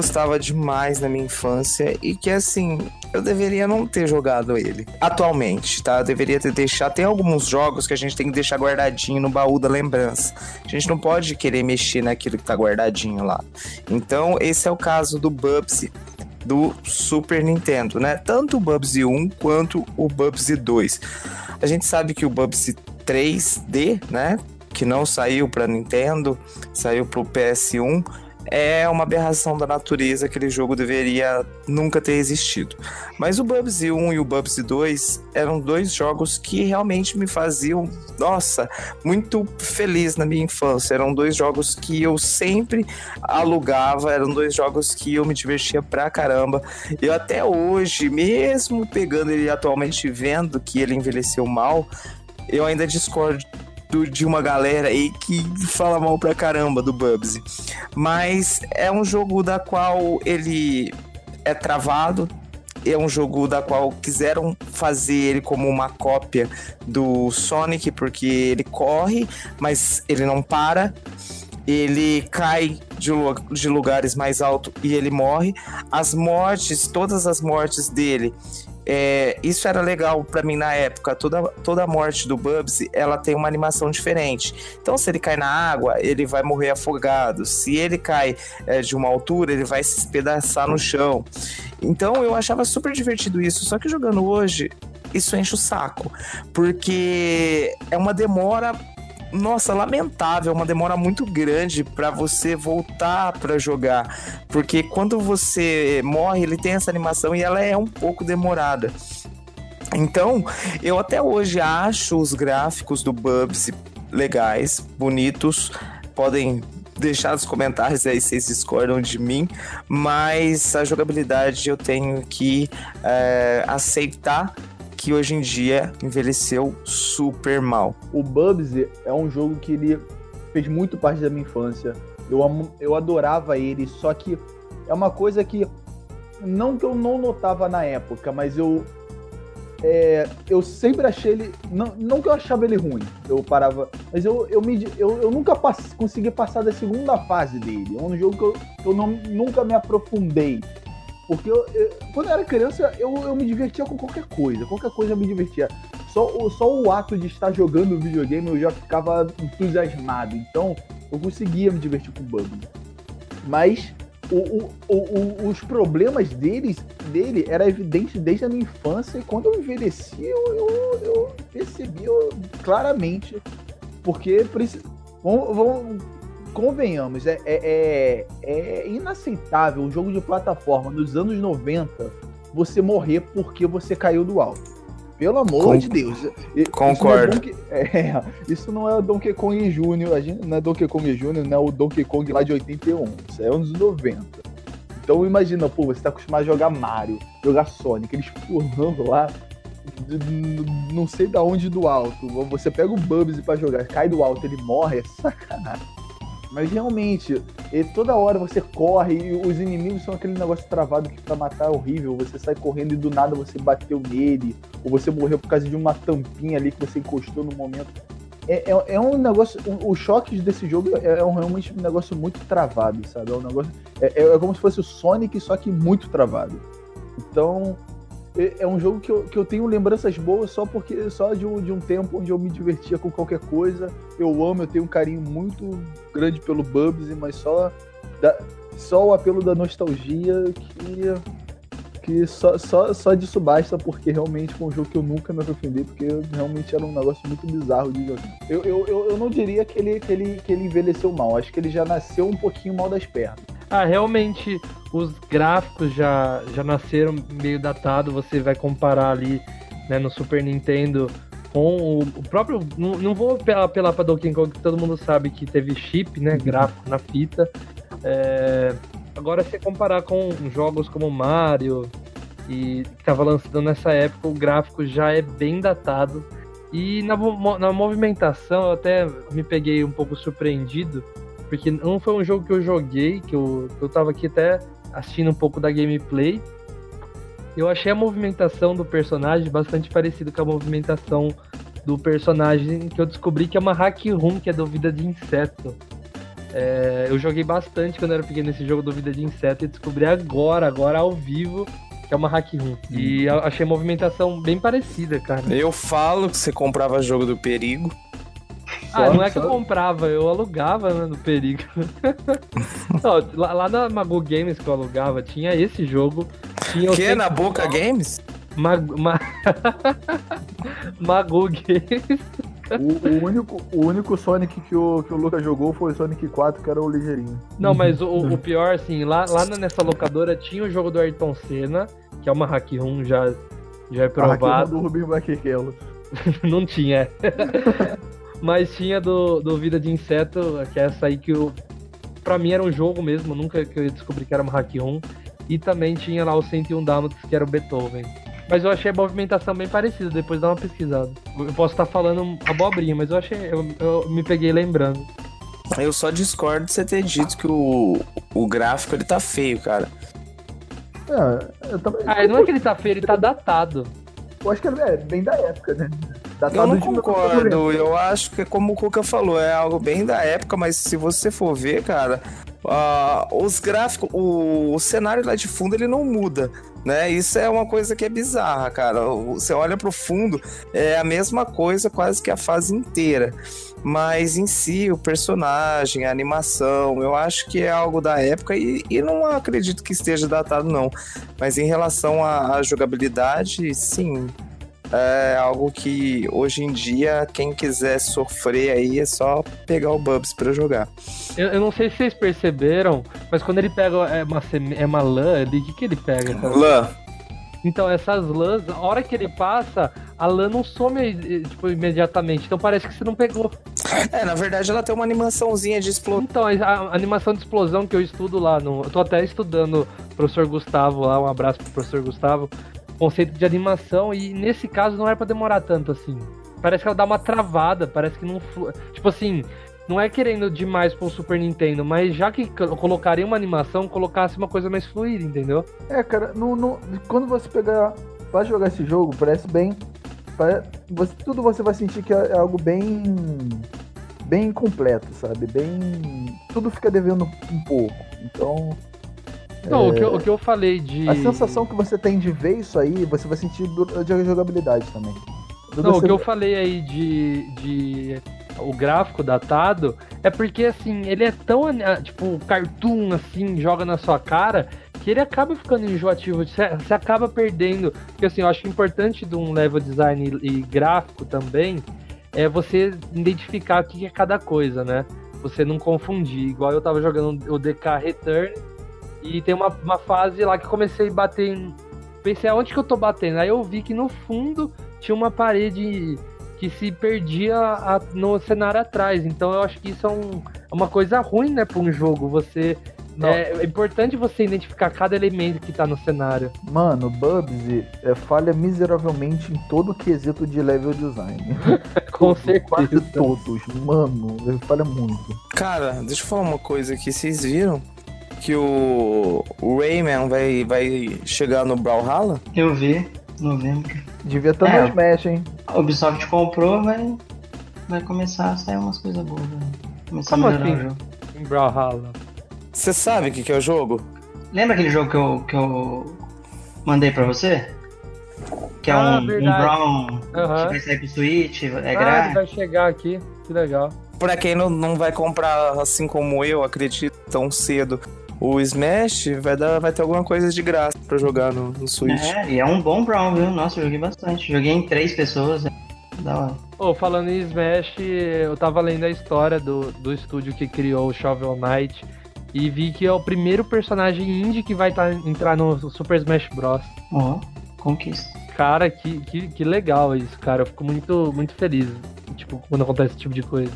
Gostava demais na minha infância e que, assim, eu deveria não ter jogado ele atualmente, tá? Eu deveria ter deixado. Tem alguns jogos que a gente tem que deixar guardadinho no baú da lembrança. A gente não pode querer mexer naquilo que tá guardadinho lá. Então, esse é o caso do Bubsy do Super Nintendo, né? Tanto o Bubsy 1 quanto o Bubsy 2. A gente sabe que o Bubsy 3D, né? Que não saiu para Nintendo, saiu para o PS1 é uma aberração da natureza, aquele jogo deveria nunca ter existido. Mas o Bubsy 1 e o Bubsy 2 eram dois jogos que realmente me faziam, nossa, muito feliz na minha infância. Eram dois jogos que eu sempre alugava, eram dois jogos que eu me divertia pra caramba. Eu até hoje, mesmo pegando ele atualmente vendo que ele envelheceu mal, eu ainda discordo do, de uma galera aí que fala mal pra caramba do Bubsy. Mas é um jogo da qual ele é travado. É um jogo da qual quiseram fazer ele como uma cópia do Sonic, porque ele corre, mas ele não para ele cai de, de, lugares mais altos e ele morre. As mortes, todas as mortes dele, é, isso era legal para mim na época. Toda, toda a morte do Bubsy, ela tem uma animação diferente. Então, se ele cai na água, ele vai morrer afogado. Se ele cai é, de uma altura, ele vai se espedaçar no chão. Então, eu achava super divertido isso. Só que jogando hoje, isso enche o saco. Porque é uma demora nossa, lamentável, uma demora muito grande para você voltar para jogar, porque quando você morre, ele tem essa animação e ela é um pouco demorada. Então, eu até hoje acho os gráficos do Bubsy legais, bonitos, podem deixar nos comentários aí se vocês discordam de mim, mas a jogabilidade eu tenho que é, aceitar que hoje em dia envelheceu super mal. O Bubsy é um jogo que ele fez muito parte da minha infância. Eu, eu adorava ele, só que é uma coisa que não que eu não notava na época, mas eu é, eu sempre achei ele não, não que eu achava ele ruim, eu parava, mas eu eu, me, eu, eu nunca pass, consegui passar da segunda fase dele. É um jogo que eu, eu não, nunca me aprofundei. Porque eu, eu, quando eu era criança, eu, eu me divertia com qualquer coisa. Qualquer coisa me divertia. Só, só o ato de estar jogando videogame eu já ficava entusiasmado. Então, eu conseguia me divertir com o Bubble. Mas o, o, o, os problemas deles, dele era evidente desde a minha infância. E quando eu envelheci, eu, eu, eu percebi claramente. Porque vamos, vamos, convenhamos, é, é, é, é inaceitável um jogo de plataforma nos anos 90 você morrer porque você caiu do alto. Pelo amor Com... de Deus. Concordo. Isso não, é, é, isso não é o Donkey Kong Jr., a gente, não é Donkey Kong Jr., não é o Donkey Kong lá de 81. Isso é anos 90. Então imagina, pô, você tá acostumado a jogar Mario, jogar Sonic, eles pulando lá, não sei da onde do alto. Você pega o Bubsy para jogar, cai do alto, ele morre, é sacanagem. Mas realmente, toda hora você corre e os inimigos são aquele negócio travado que pra matar é horrível. Você sai correndo e do nada você bateu nele, ou você morreu por causa de uma tampinha ali que você encostou no momento. É, é, é um negócio. Os choques desse jogo é, é um, realmente um negócio muito travado, sabe? É um negócio. É, é como se fosse o Sonic, só que muito travado. Então, é, é um jogo que eu, que eu tenho lembranças boas só porque só de um, de um tempo onde eu me divertia com qualquer coisa. Eu amo, eu tenho um carinho muito grande pelo Bubsy, mas só, da, só o apelo da nostalgia que, que só, só, só disso basta, porque realmente foi um jogo que eu nunca me aprofundei, porque realmente era um negócio muito bizarro de jogar. Eu, eu, eu, eu não diria que ele, que, ele, que ele envelheceu mal, acho que ele já nasceu um pouquinho mal das pernas. Ah, realmente os gráficos já, já nasceram meio datado. Você vai comparar ali né, no Super Nintendo com o, o próprio. Não, não vou apelar, apelar para Donkey Kong, que todo mundo sabe que teve chip, né? Gráfico na fita. É, agora, se comparar com jogos como Mario e que estava lançando nessa época, o gráfico já é bem datado. E na, na movimentação eu até me peguei um pouco surpreendido, porque não foi um jogo que eu joguei, que eu, que eu tava aqui até assistindo um pouco da gameplay. Eu achei a movimentação do personagem bastante parecido com a movimentação do personagem que eu descobri que é uma hack room, que é do Vida de Inseto. É, eu joguei bastante quando eu era pequeno nesse jogo do Vida de Inseto e descobri agora, agora ao vivo, que é uma hack room. E eu achei a movimentação bem parecida, cara. Eu falo que você comprava jogo do perigo. Ah, não é que eu comprava, eu alugava né, no Perigo. Não, lá, lá na Magu Games que eu alugava, tinha esse jogo. Tinha o Que Sempre na Boca Games? Mag- Ma- Magu Games. O, o único, o único Sonic que o, que o Lucas jogou foi o Sonic 4, que era o ligeirinho. Não, mas o, o pior, assim, lá, lá nessa locadora tinha o jogo do Ayrton Senna, que é uma hack room já, já é A provado. Raquel do Rubinho Barrichello. Não tinha. Mas tinha do, do Vida de Inseto, que é essa aí que eu. Pra mim era um jogo mesmo, nunca que eu descobri que era uma hack room. E também tinha lá o 101 Dálmatas, que era o Beethoven. Mas eu achei a movimentação bem parecida, depois dá uma pesquisada. Eu posso estar falando abobrinha, mas eu achei. Eu, eu me peguei lembrando. Eu só discordo de você ter dito que o, o gráfico ele tá feio, cara. É, eu, também, Ah, não é que ele tá feio, ele tá datado. eu acho que é bem da época, né? Eu Datado não concordo, eu acho que como o Cuca falou, é algo bem da época, mas se você for ver, cara, ah, os gráficos, o, o cenário lá de fundo ele não muda, né? Isso é uma coisa que é bizarra, cara. Você olha pro fundo, é a mesma coisa quase que a fase inteira. Mas em si, o personagem, a animação, eu acho que é algo da época e, e não acredito que esteja datado, não. Mas em relação à jogabilidade, sim, é algo que hoje em dia, quem quiser sofrer aí, é só pegar o Bubs pra jogar. Eu, eu não sei se vocês perceberam, mas quando ele pega é uma, é uma lã o que, que ele pega? cara? Lã, Então, essas lãs, a hora que ele passa, a lã não some eh, tipo, imediatamente. Então parece que você não pegou. é, na verdade ela tem uma animaçãozinha de explosão. Então, a a animação de explosão que eu estudo lá, no, eu tô até estudando o professor Gustavo lá, um abraço pro professor Gustavo, conceito de animação, e nesse caso não era pra demorar tanto assim. Parece que ela dá uma travada, parece que não. Tipo assim, não é querendo demais pro Super Nintendo, mas já que co- colocaria uma animação, colocasse uma coisa mais fluida, entendeu? É, cara, no, no- quando você pegar pra jogar esse jogo, parece bem. pare- você- tudo você vai sentir que é, é algo bem. bem completo, sabe? Bem. Tudo fica devendo um pouco. Então. Não, o, que eu, o que eu falei de. A sensação que você tem de ver isso aí, você vai sentir a jogabilidade também. Não, o Você- que eu falei aí de, de o gráfico datado é porque assim, ele é tão ah, tipo cartoon assim, joga na sua cara, que ele acaba ficando enjoativo, você, acaba perdendo. Porque assim, eu acho importante de um level design e, e gráfico também é você identificar o que é cada coisa, né? Você não confundir. Igual eu tava jogando o DK Return e tem uma, uma fase lá que comecei a bater em. Pensei, aonde que eu tô batendo? Aí eu vi que no fundo tinha uma parede que se perdia a- no cenário atrás. Então eu acho que isso é, um- é uma coisa ruim, né, pra um jogo. Você. Não. É, é importante você identificar cada elemento que tá no cenário. Mano, Bubsy é, falha miseravelmente em todo o quesito de level design. Com Quase certeza. todos. Mano, ele falha muito. Cara, deixa eu falar uma coisa aqui. Vocês viram que o, o Rayman vai, vai chegar no Brawlhalla? Eu vi, novembro. Devia estar É. no Smash, hein? A Ubisoft comprou, vai, vai começar a sair umas coisas boas. Vai começar Como a melhorar assim? o jogo. Em Brawlhalla. Você sabe o que, que é o jogo? Lembra aquele jogo que eu, que eu mandei pra você? Que é Ah, um, um. Brown Aham. que vai sair pro Switch, é ah, ele grátis. vai chegar aqui. Que legal. Pra quem não, não vai comprar assim como eu, acredito, tão cedo o Smash, vai, dar, vai ter alguma coisa de graça pra jogar no, no Switch. É, e é um bom Brown, viu? Nossa, eu joguei bastante. Joguei em três pessoas. é Da hora. Ô, falando em Smash, eu tava lendo a história do, do estúdio que criou o Shovel Knight e vi que é o primeiro personagem indie que vai tá, entrar no Super Smash Bros. Ó, conquista. Cara, que, que, que legal isso, cara. Eu fico muito, muito feliz, tipo, quando acontece esse tipo de coisa.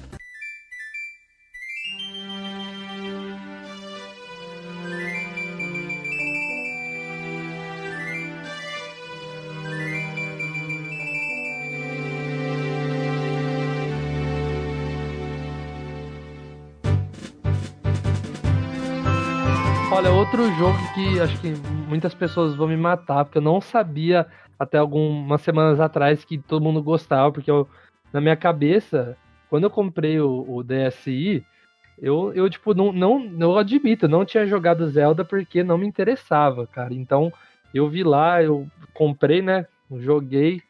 Jogo que acho que muitas pessoas vão me matar, porque eu não sabia até algumas semanas atrás que todo mundo gostava, porque eu, na minha cabeça, quando eu comprei o, o DSi, eu, eu tipo, não, não, eu admito, não tinha jogado Zelda porque não me interessava, cara. Então, eu vi lá, eu comprei, né, joguei,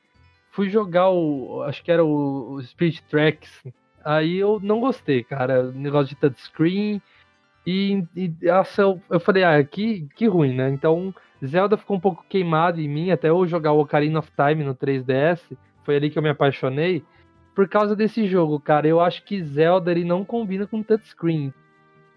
fui jogar o, acho que era o, o Spirit Tracks, aí eu não gostei, cara, negócio de touchscreen, e, e nossa, eu, eu falei, ah, que, que ruim, né? Então, Zelda ficou um pouco queimado em mim, até eu jogar o Ocarina of Time no 3DS, foi ali que eu me apaixonei, por causa desse jogo, cara. Eu acho que Zelda ele não combina com touchscreen.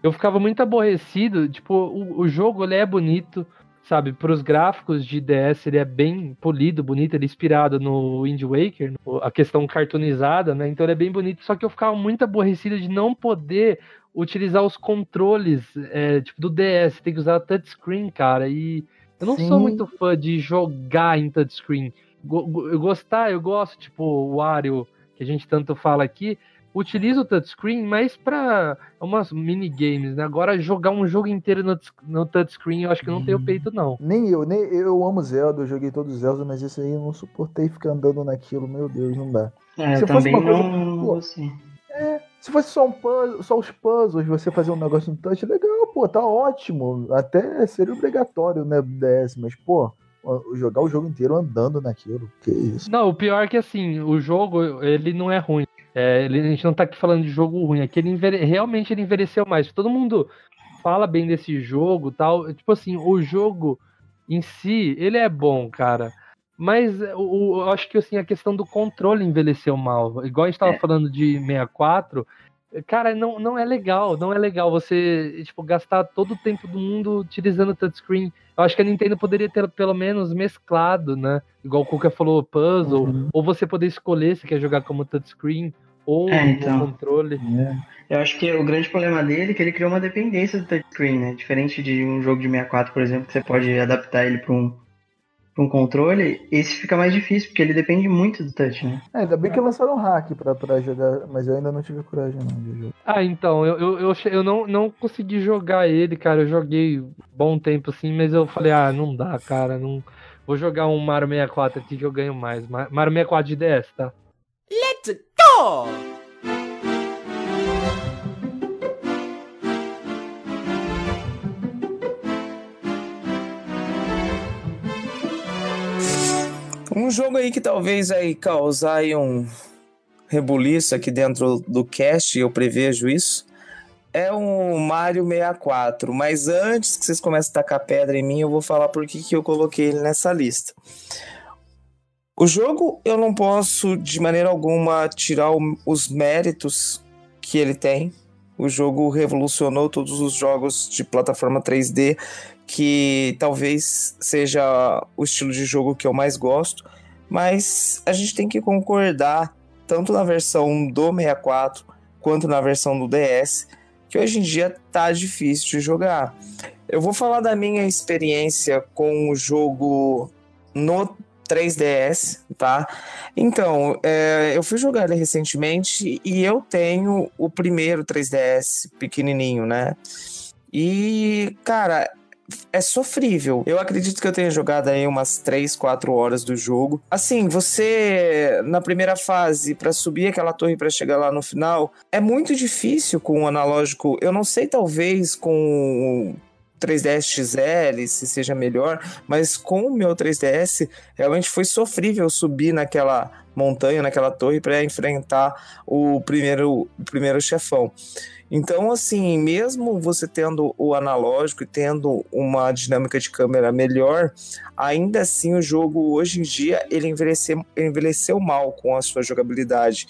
Eu ficava muito aborrecido, tipo, o, o jogo ele é bonito, sabe? Para os gráficos de DS ele é bem polido, bonito, ele é inspirado no Wind Waker, a questão cartoonizada, né? Então ele é bem bonito, só que eu ficava muito aborrecido de não poder utilizar os controles é, tipo do DS, tem que usar touchscreen, cara, e eu não sou Sim. muito fã de jogar em touchscreen. Eu gostar, eu gosto, tipo, o Wario, que a gente tanto fala aqui, utiliza o touchscreen, mas pra umas minigames, né? Agora jogar um jogo inteiro no, no touchscreen, eu acho que não tenho peito, não. Nem eu, nem eu amo Zelda, eu joguei todos os Zelda, mas esse aí eu não suportei ficar andando naquilo, meu Deus, não dá. É, Se eu fosse também uma coisa- não, pô, gostei. Se fosse só, um puzzle, só os puzzles, você fazer um negócio no touch, legal, pô, tá ótimo. Até seria obrigatório, né, DS, mas, pô, jogar o jogo inteiro andando naquilo, que isso. Não, o pior é que assim, o jogo, ele não é ruim. É, ele- a gente não tá aqui falando de jogo ruim, aqui ele envelhe- realmente ele envelheceu mais. Todo mundo fala bem desse jogo tal. Tipo assim, o jogo em si, ele é bom, cara. Mas o, o- eu acho que assim, a questão do controle envelheceu mal. Igual a gente tava É. falando de 64. Cara, não, não é legal, não é legal você, tipo, gastar todo o tempo do mundo utilizando touchscreen. Eu acho que a Nintendo poderia ter pelo menos mesclado, né? Igual o Kuka falou, puzzle, Uhum. ou você poder escolher se quer jogar como touchscreen ou É, então. controle. Eu acho que o grande problema dele é que ele criou uma dependência do touchscreen, né? Diferente de um jogo de 64, por exemplo, que você pode adaptar ele para um, pra um controle, esse fica mais difícil, porque ele depende muito do touch, né? É, ainda bem que lançaram um hack pra, pra jogar, mas eu ainda não tive coragem não de jogar. Ah, então, eu, eu, eu, eu não, não consegui jogar ele, cara. Eu joguei um bom tempo assim, mas eu falei, ah, não dá, cara. Não... Vou jogar um Mario 64 aqui que eu ganho mais. Ma- Mario 64 de DS, tá? Let's go! Um jogo aí que talvez vai causar aí um rebuliço aqui dentro do cast, eu prevejo isso, é o Mario 64. Mas antes que vocês comecem a tacar pedra em mim, eu vou falar por que, que eu coloquei ele nessa lista. O jogo, eu não posso de maneira alguma tirar o- os méritos que ele tem. O jogo revolucionou todos os jogos de plataforma 3D, que talvez seja o estilo de jogo que eu mais gosto, mas a gente tem que concordar, tanto na versão do 64 quanto na versão do DS, que hoje em dia tá difícil de jogar. Eu vou falar da minha experiência com o jogo no 3DS, tá? Então, é, eu fui jogar ele recentemente e eu tenho o primeiro 3DS pequenininho, né? E, cara, é sofrível. Eu acredito que eu tenha jogado aí umas 3, 4 horas do jogo. Assim, você na primeira fase para subir aquela torre para chegar lá no final, é muito difícil com o analógico. Eu não sei talvez com 3DS XL se seja melhor, mas com o meu 3DS realmente foi sofrível subir naquela montanha, naquela torre para enfrentar o primeiro, o primeiro chefão. Então, assim, mesmo você tendo o analógico e tendo uma dinâmica de câmera melhor, ainda assim o jogo hoje em dia ele envelheceu, envelheceu mal com a sua jogabilidade.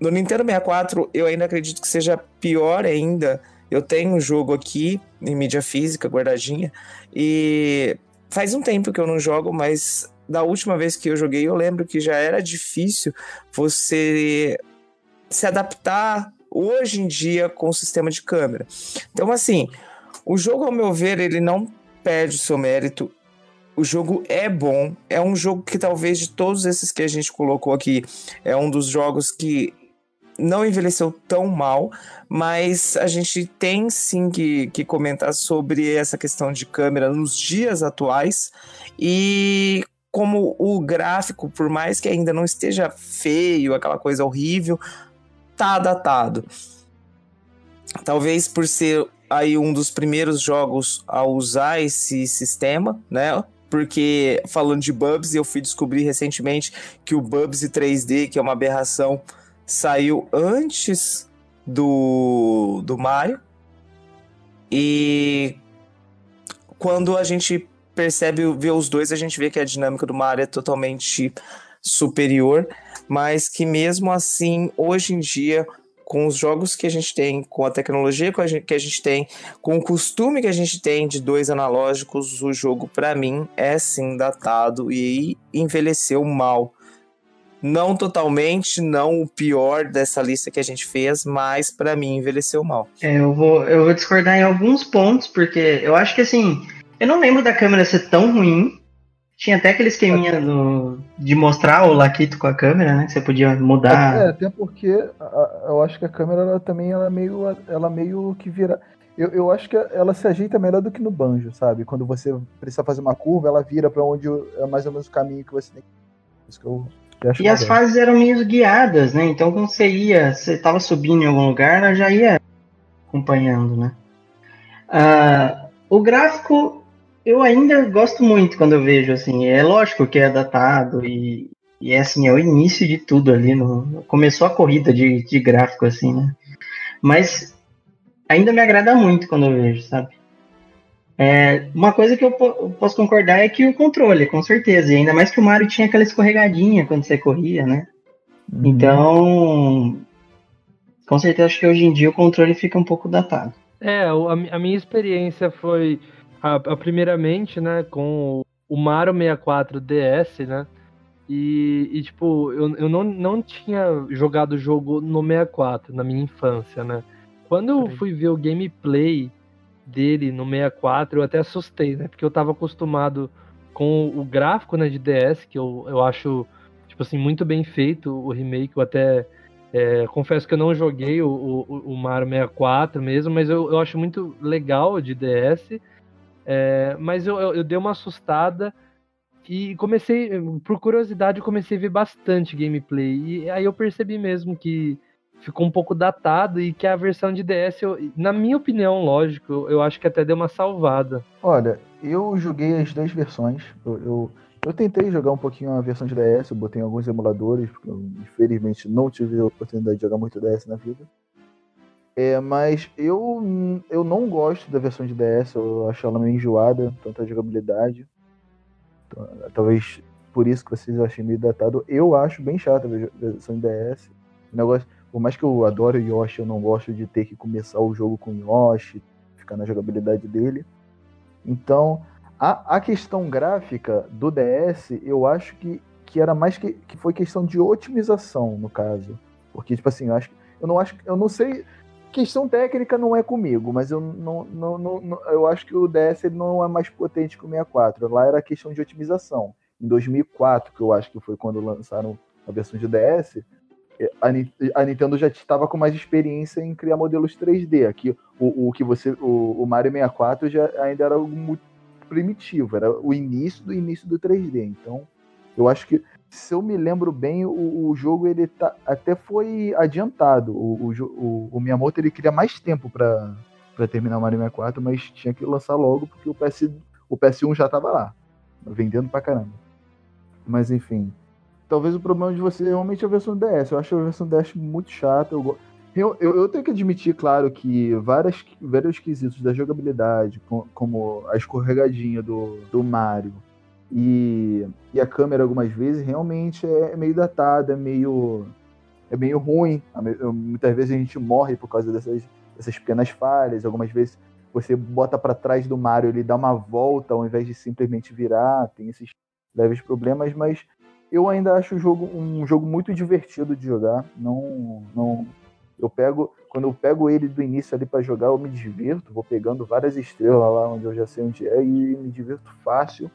No Nintendo 64, eu ainda acredito que seja pior ainda. Eu tenho um jogo aqui em mídia física guardadinha e faz um tempo que eu não jogo, mas da última vez que eu joguei, eu lembro que já era difícil você se adaptar hoje em dia com o sistema de câmera. Então, assim, o jogo, ao meu ver, ele não perde o seu mérito. O jogo é bom, é um jogo que talvez de todos esses que a gente colocou aqui, é um dos jogos que não envelheceu tão mal, mas a gente tem sim que, que comentar sobre essa questão de câmera nos dias atuais e como o gráfico, por mais que ainda não esteja feio, aquela coisa horrível, tá datado. Talvez por ser aí um dos primeiros jogos a usar esse sistema, né? Porque falando de Bubsy, eu fui descobrir recentemente que o Bubsy 3D, que é uma aberração, saiu antes do, do Mario. E quando a gente percebe, vê os dois, a gente vê que a dinâmica do Mario é totalmente superior mas que mesmo assim, hoje em dia, com os jogos que a gente tem, com a tecnologia que a gente, que a gente tem, com o costume que a gente tem de dois analógicos, o jogo, para mim, é sim datado e envelheceu mal. Não totalmente, não o pior dessa lista que a gente fez, mas para mim envelheceu mal. É, eu vou, eu vou discordar em alguns pontos, porque eu acho que assim, eu não lembro da câmera ser tão ruim, tinha até aquele esqueminha do, de mostrar o Laquito com a câmera, né? Que você podia mudar. É, até porque a, eu acho que a câmera ela também ela meio, ela meio que vira. Eu, eu acho que ela se ajeita melhor do que no banjo, sabe? Quando você precisa fazer uma curva, ela vira para onde é mais ou menos o caminho que você tem. Isso que eu, e as fases eram meio guiadas, né? Então quando você ia, você tava subindo em algum lugar, ela já ia acompanhando, né? Uh, o gráfico eu ainda gosto muito quando eu vejo, assim, é lógico que é datado e, e é assim, é o início de tudo ali, no, começou a corrida de, de gráfico, assim, né? Mas ainda me agrada muito quando eu vejo, sabe? É, uma coisa que eu, posso concordar é que o controle, com certeza, e ainda mais que o Mario tinha aquela escorregadinha quando você corria, né? Uhum. Então, com certeza acho que hoje em dia o controle fica um pouco datado. É, a, a minha experiência foi a, a, primeiramente, né, com o Mario 64 DS, né? E, e, tipo, eu, eu não, não tinha jogado o jogo no 64 na minha infância, né? Quando eu fui ver o gameplay dele no 64, eu até assustei, né? Porque eu tava acostumado com o gráfico né, de DS, que eu, eu acho, tipo assim, muito bem feito o remake. Eu até é, confesso que eu não joguei o, o, o Mario 64 mesmo, mas eu, eu acho muito legal de DS. É, mas eu, eu, eu, dei uma assustada e comecei, por curiosidade, eu comecei a ver bastante gameplay. E aí eu percebi mesmo que ficou um pouco datado e que a versão de DS, eu, na minha opinião, lógico, eu, acho que até deu uma salvada. Olha, eu joguei as duas versões. Eu, eu, eu, tentei jogar um pouquinho a versão de DS, eu botei alguns emuladores, porque eu, infelizmente não tive a oportunidade de jogar muito DS na vida. É, mas eu, eu não gosto da versão de DS, eu acho ela meio enjoada, tanto a jogabilidade. Então, talvez por isso que vocês achem meio datado. Eu acho bem chata a versão de DS. O negócio, por mais que eu adore o Yoshi, eu não gosto de ter que começar o jogo com o Yoshi, ficar na jogabilidade dele. Então, a, a questão gráfica do DS, eu acho que, que era mais que, que foi questão de otimização, no caso. Porque, tipo assim, eu acho eu não acho, eu não sei questão técnica não é comigo, mas eu não, não, não, eu acho que o DS ele não é mais potente que o 64. Lá era questão de otimização. Em 2004, que eu acho que foi quando lançaram a versão de DS, a, a Nintendo já estava com mais experiência em criar modelos 3D. Aqui o, o que você, o, o Mario 64 já ainda era algo muito primitivo, era o início do início do 3D. Então, eu acho que se eu me lembro bem, o, o jogo ele tá, até foi adiantado. O, o, o, Miyamoto ele queria mais tempo para pra terminar o Mario 64, mas tinha que lançar logo porque o, PS, o PS1 já tava lá, vendendo pra caramba. Mas enfim, talvez o problema de você realmente é a versão DS. Eu acho a versão DS muito chata. Eu, eu, eu, tenho que admitir, claro, que várias, vários quesitos da jogabilidade, co- como a escorregadinha do, do Mario e, e a câmera algumas vezes, realmente é meio datada, é meio, é meio ruim. Muitas vezes a gente morre por causa dessas, dessas pequenas falhas. Algumas vezes você bota pra trás do Mario, ele dá uma volta ao invés de simplesmente virar. Tem esses leves problemas, mas eu ainda acho o jogo um jogo muito divertido de jogar. Não, não, eu pego quando eu pego ele do início ali pra jogar, eu me divirto. Vou pegando várias estrelas lá onde eu já sei onde é e me divirto fácil.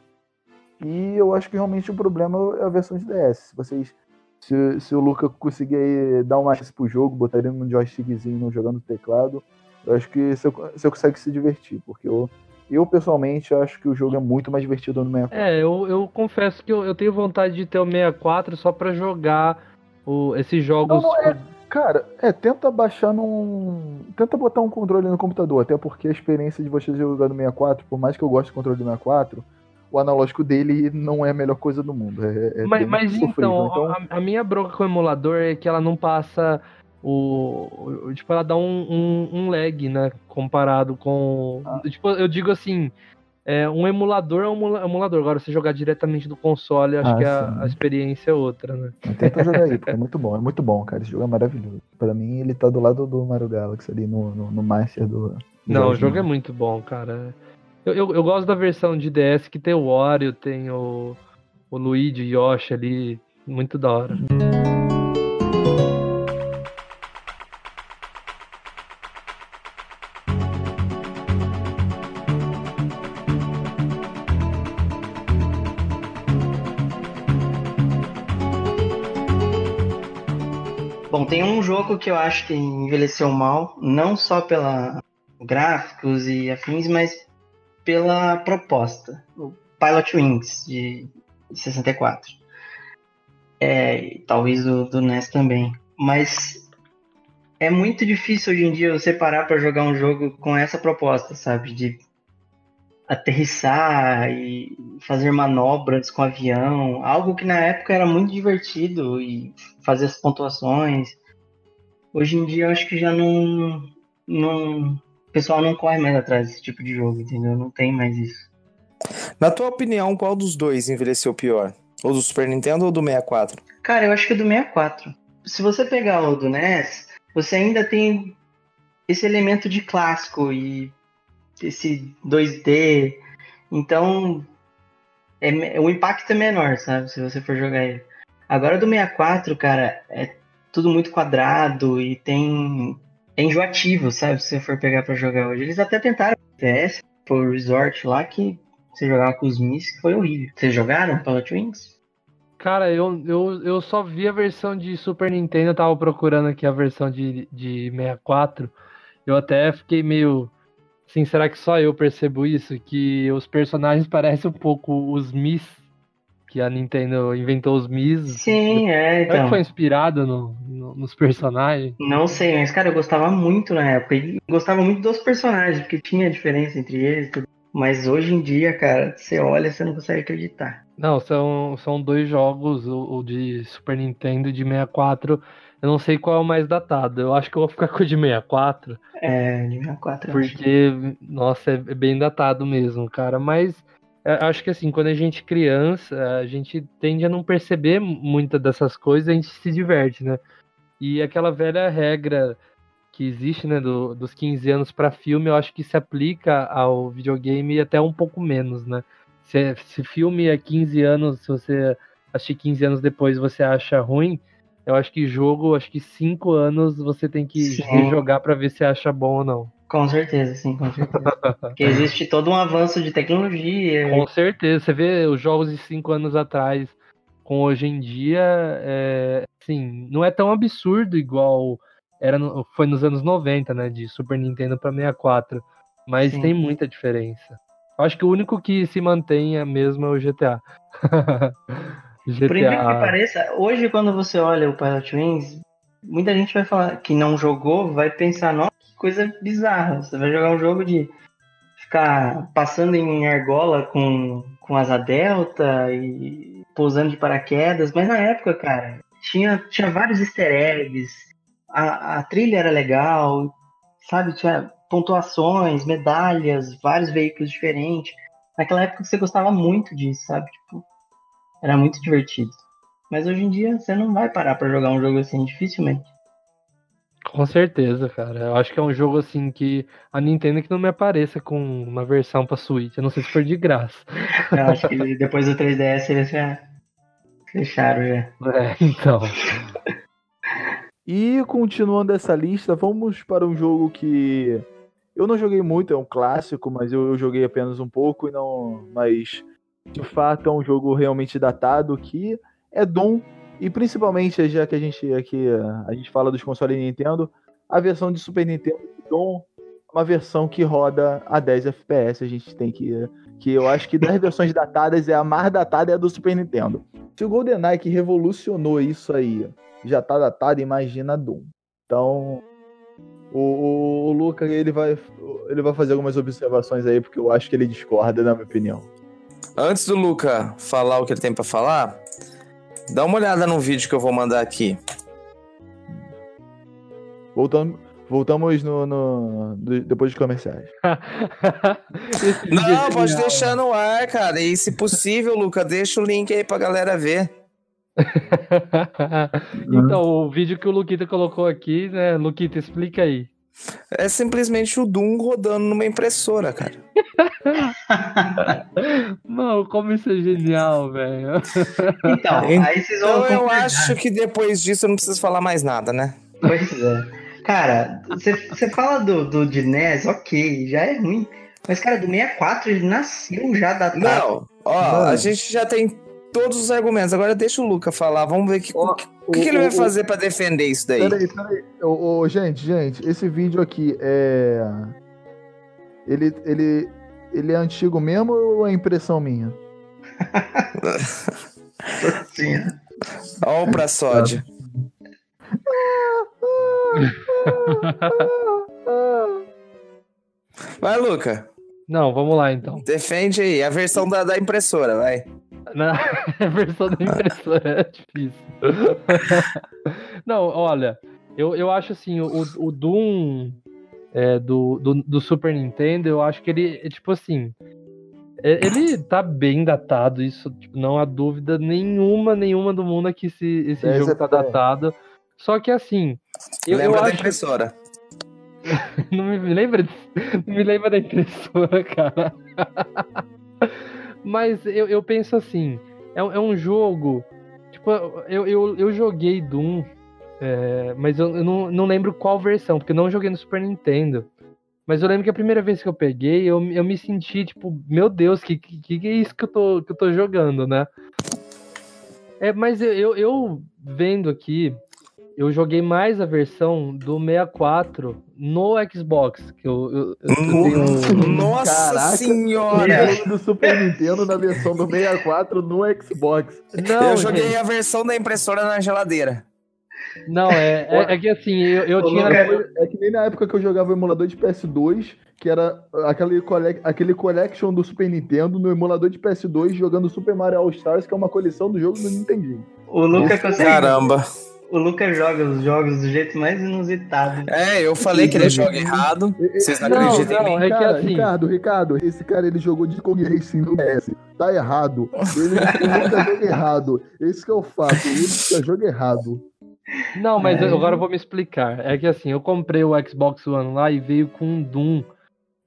E eu acho que realmente o problema é a versão de DS. Se vocês se, se o Luca conseguir dar uma chance pro jogo, botar ele num joystickzinho jogando teclado, eu acho que você, você consegue se divertir, porque eu, eu pessoalmente acho que o jogo é muito mais divertido no 64. É, eu, eu confesso que eu, eu tenho vontade de ter o 64 só pra jogar o, esses jogos. Não, não, é- Cara, é, tenta baixar num. Tenta botar um controle no computador, até porque a experiência de você jogar no 64, por mais que eu goste do controle do 64, o analógico dele não é a melhor coisa do mundo. É, é Mas, bem mas sofrível. então, a, a minha bronca com o emulador é que ela não passa o. o- Tipo, ela dá um, um, um lag, né? Comparado com. Ah. Tipo, eu digo assim. É, um emulador é um emula- emulador. Agora, você jogar diretamente do console, acho Ah, que a, a experiência é outra, né? Tenta jogar aí, porque é muito bom, é muito bom, cara. Esse jogo é maravilhoso. Pra mim, ele tá do lado do Mario Galaxy ali no, no, no Master do. do Não, o Jorge jogo é muito bom, cara. Eu, eu, eu gosto da versão de DS que tem o Wario, tem o, o Luigi e Yoshi ali. Muito da hora. Tem um jogo que eu acho que envelheceu mal, não só pela gráficos e afins, mas pela proposta. O Pilot Wings de 64. É, talvez do, do NES também. Mas é muito difícil hoje em dia você parar para jogar um jogo com essa proposta, sabe? De aterrissar e fazer manobras com avião, algo que na época era muito divertido e fazer as pontuações. Hoje em dia eu acho que já não, não o pessoal não corre mais atrás desse tipo de jogo, entendeu? Não tem mais isso. Na tua opinião, qual dos dois envelheceu pior? Ou do Super Nintendo ou do 64? Cara, eu acho que o do 64. Se você pegar o do NES, você ainda tem esse elemento de clássico e esse 2D. Então, é, o impacto é menor, sabe? Se você for jogar ele. Agora do 64, cara, é tudo muito quadrado e tem. É enjoativo, sabe? Se você for pegar pra jogar hoje. Eles até tentaram PS, por Resort lá, que você jogava com os Miss, que foi horrível. Vocês jogaram Pilot Wings? Cara, eu, eu, eu só vi a versão de Super Nintendo, eu tava procurando aqui a versão de, de 64. Eu até fiquei meio. Assim, será que só eu percebo isso? Que os personagens parecem um pouco os Mis, que a Nintendo inventou os Mis. Sim, é, Será que então. foi inspirado no, no- nos personagens? Não sei, mas, cara, eu gostava muito na época. E gostava muito dos personagens, porque tinha diferença entre eles. e tudo. Mas hoje em dia, cara, você olha, você não consegue acreditar. Não, são, são dois jogos, o, o de Super Nintendo e de 64. Eu não sei qual é o mais datado. Eu acho que eu vou ficar com o de 64. É, de 64, eu acho. Porque, nossa, é é bem datado mesmo, cara. Mas acho que assim, quando a gente é criança, a gente tende a não perceber muitas dessas coisas, a gente se diverte, né? E aquela velha regra que existe, né, do- dos 15 anos para filme, eu acho que se aplica ao videogame até um pouco menos, né? Se, se filme é 15 anos, se você assistir 15 anos depois você acha ruim, eu acho que jogo, acho que 5 anos você tem que Sim. jogar para ver se acha bom ou não. Com certeza, sim, com certeza. Porque existe todo um avanço de tecnologia. Com certeza, você vê os jogos de 5 anos atrás com hoje em dia, é, assim, não é tão absurdo igual era no- foi nos anos 90, né, de Super Nintendo para 64, mas Sim. tem muita diferença. Eu acho que o único que se mantém é mesmo é o GTA. Por incrível que GTA. pareça, hoje quando você olha o Pilot Wings, muita gente vai falar que não jogou, vai pensar, nossa, coisa bizarra. Você vai jogar um jogo de ficar passando em argola com, com asa delta e pousando de paraquedas, mas na época, cara, tinha, tinha vários easter eggs, a, a trilha era legal, sabe? Tinha pontuações, medalhas, vários veículos diferentes. Naquela época você gostava muito disso, sabe? Tipo, era muito divertido. Mas hoje em dia você não vai parar pra jogar um jogo assim, dificilmente. Com certeza, cara. Eu acho que é um jogo assim que a Nintendo que não me apareça com uma versão pra Switch. Eu não sei se for de graça. Eu acho que depois do 3DS eles já fecharam já. É, então. E continuando essa lista, vamos para um jogo que eu não joguei muito, é um clássico, mas eu, eu joguei apenas um pouco e não, mas de fato é um jogo realmente datado que é Doom e principalmente já que a gente aqui a gente fala dos consoles Nintendo, a versão de Super Nintendo de Doom é uma versão que roda a 10 FPS, a gente tem que que eu acho que das versões datadas é a mais datada é a do Super Nintendo. Se o GoldenEye que revolucionou isso aí já tá datado, imagina Doom. Então, o, o, o Luca ele vai, ele vai fazer algumas observações aí, porque eu acho que ele discorda, na minha opinião. Antes do Luca falar o que ele tem pra falar, dá uma olhada no vídeo que eu vou mandar aqui. Voltando, voltamos no, no- depois dos comerciais. É Não, pode genial. deixar no ar, cara. E se possível, Luca, deixa o link aí pra galera ver. então, o vídeo que o Luquita colocou aqui, né? Luquita, explica aí. É simplesmente o Doom rodando numa impressora, cara. Mano, como isso é genial, velho. Então, aí vocês vão Então eu concordar. acho que depois disso eu não preciso falar mais nada, né? Pois é. Cara, você fala do, do de NES, ok, já é ruim. Mas, cara, do 64 ele nasceu já datado. Não, ó, Mano. a gente já tem todos os argumentos. Agora deixa o Luca falar. Vamos ver que- que, o que que ele vai fazer pra defender isso daí. Peraí, peraí. Gente, gente, esse vídeo aqui é. Ele, ele, ele é antigo mesmo ou é impressão minha? Sim. Ó o pra sódio. Vai, Luca. Não, vamos lá então. Defende aí. A versão da, da impressora, vai. Na versão da impressora é difícil. Não, olha, eu, eu acho assim, o, o Doom é, do, do, do Super Nintendo, eu acho que ele, é tipo assim, é- ele tá bem datado, isso tipo, não há dúvida nenhuma, nenhuma do mundo é que esse, esse 10 jogo tá datado. Só que assim, eu, eu Lembra da acho, impressora. não me lembra, não me lembra da impressora, cara. Mas eu, eu penso assim, é, um- é um jogo. Tipo, eu, eu, eu joguei Doom, é, mas eu, eu não, não lembro qual versão, porque eu não joguei no Super Nintendo. Mas eu lembro que a primeira vez que eu peguei, eu, eu me senti, tipo, meu Deus, que, que, que é isso que eu tô, que eu tô jogando, né? É, mas eu, eu, eu vendo aqui, eu joguei mais a versão do 64 no Xbox, que eu, eu, eu tenho um- Nossa Caraca. senhora! O jogo do Super Nintendo na versão do 64 no Xbox. Não, eu joguei gente, a versão da impressora na geladeira. não, é, é, é que assim, eu, eu tinha. É que nem na época que eu jogava o emulador de PS2, que era aquele, cole- aquele collection do Super Nintendo no emulador de PS2 jogando Super Mario All Stars, que é uma coleção do jogo do Nintendinho. O Luca consegue. Caramba. O Luca joga os jogos do jeito mais inusitado. É, eu falei que ele joga errado. Vocês não, Não, acreditam não, em mim? é que Cara, assim- Ricardo, Ricardo, esse cara ele jogou de Kong Racing no DS. Tá errado. Ele, ele nunca joga errado. Esse que é o fato. Ele nunca joga errado. Não, mas É. eu- agora eu vou me explicar. É que assim, eu comprei o Xbox One lá e veio com um Doom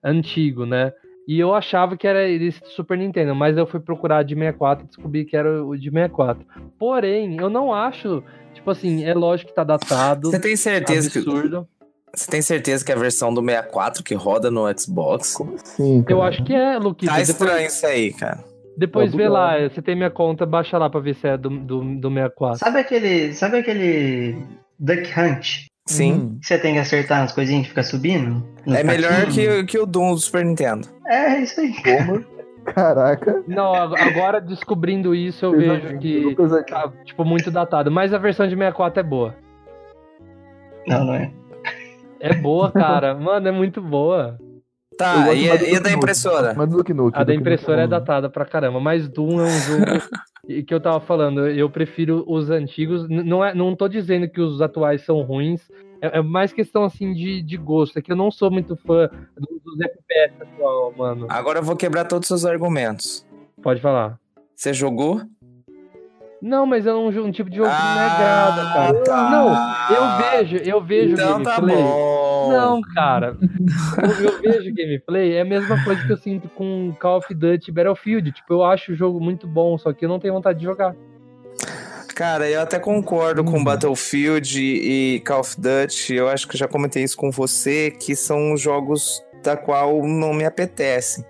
antigo, né? E eu achava que era esse do Super Nintendo, mas eu fui procurar de 64 e descobri que era o de 64. Porém, eu não acho, tipo assim, é lógico que tá datado, Você tem certeza que absurdo. você tem certeza que é a versão do 64 que roda no Xbox? Como assim? Eu acho que é, Luquita. Tá depois estranho isso aí, cara. depois Tá vê lá, bugado. você tem minha conta, baixa lá pra ver se é do, do, do 64. Sabe aquele. Sabe aquele Duck Hunt? Sim. Que você tem que acertar nas coisinhas e ficar subindo? É melhor que, que o Doom do Super Nintendo. É, isso aí. Como? Caraca. Não, ag- agora descobrindo isso, eu vejo que tá, tipo, muito datado. Mas a versão de 64 é boa. Não, não é. É boa, cara. Mano, é muito boa. Tá, e, a- e a da impressora? Mas do Nukem, A da impressora é datada pra caramba, mas Doom é um jogo que eu tava falando, eu prefiro os antigos. Não, é, não tô dizendo que os atuais são ruins, é, é mais questão assim de, de gosto. É que eu não sou muito fã do- dos FPS atual, mano. Agora eu vou quebrar todos os seus argumentos. Pode falar. Você jogou? Não, mas é um, um tipo de jogo que me Ah, agrada, cara. tá. Não, eu vejo, eu vejo Então tá gameplay. bom. Não, cara. Eu, eu vejo gameplay, é a mesma coisa que eu sinto com Call of Duty Battlefield. Tipo, eu acho o jogo muito bom, só que eu não tenho vontade de jogar. Cara, eu até concordo Uhum. com Battlefield e Call of Duty. Eu acho que já comentei isso com você, que são jogos da qual não me apetecem.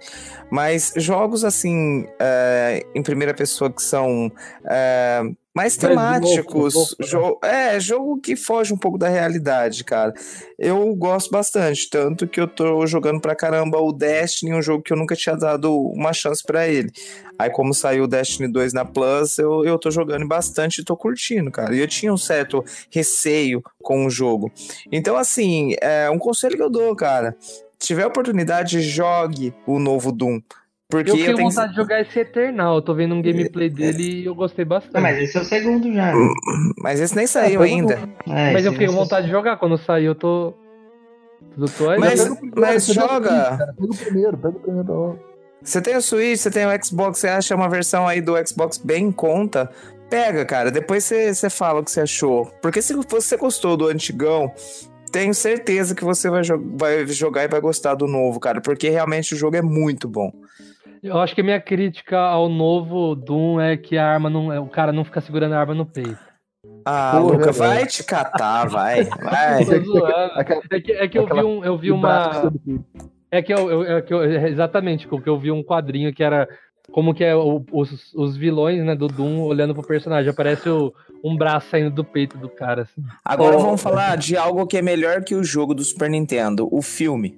Mas jogos assim, é, em primeira pessoa que são é, mais louco, temáticos, louco, né? jo- é, jogo que foge um pouco da realidade, cara. Eu gosto bastante, tanto que eu tô jogando pra caramba o Destiny, um jogo que eu nunca tinha dado uma chance pra ele. Aí, como saiu o Destiny 2 na Plus, eu, eu tô jogando bastante e tô curtindo, cara. E eu tinha um certo receio com o jogo. Então, assim, é um conselho que eu dou, cara. Se tiver oportunidade, jogue o novo Doom. Porque Eu tenho vontade de jogar esse Eternal. Eu tô vendo um gameplay dele e eu gostei bastante. Não, mas esse é o segundo já. Mas esse nem saiu ainda. É, Mas eu fiquei com vontade de jogar. Quando sair, eu tô. Eu tô aí. Mas, já pega o primeiro, mas o joga. Pega o primeiro, pega o primeiro. Você tem o Switch, você tem o Xbox, você acha uma versão aí do Xbox bem em conta, pega, cara. Depois você, você fala o que você achou. Porque se você gostou do antigão, tenho certeza que você vai, jo- vai jogar e vai gostar do novo, cara. Porque realmente o jogo é muito bom. Eu acho que a minha crítica ao novo Doom é que a arma não. O cara não fica segurando a arma no peito. Ah, Pô, Luca, vai te catar, vai. Vai. É que, é que eu vi, um, eu vi uma. É que eu, eu- é que eu- é exatamente, porque eu vi um quadrinho que era como que é o- os, os vilões, né, do Doom olhando pro personagem. Aparece o- um braço saindo do peito do cara, assim. Agora Oh. vamos falar de algo que é melhor que o jogo do Super Nintendo, o filme.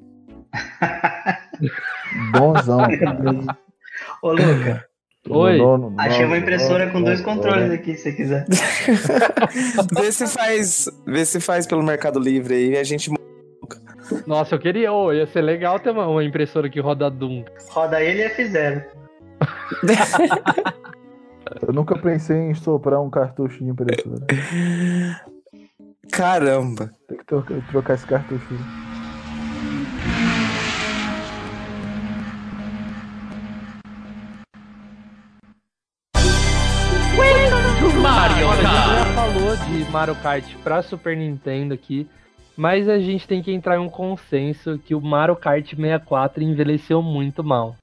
Bonzão. Ô, Luca, Oi. Nono, nono, achei uma nono, impressora com dois controles aqui, se você quiser. vê se faz, vê se faz pelo Mercado Livre aí e a gente Nossa, eu queria, ô, ia ser legal ter uma, uma impressora que roda Doom. Roda ele e F0. Eu nunca pensei em soprar um cartucho de impressora. Caramba. Tem que trocar, trocar esse cartucho. Mario Kart pra Super Nintendo aqui, mas a gente tem que entrar em um consenso que o Mario Kart 64 envelheceu muito mal.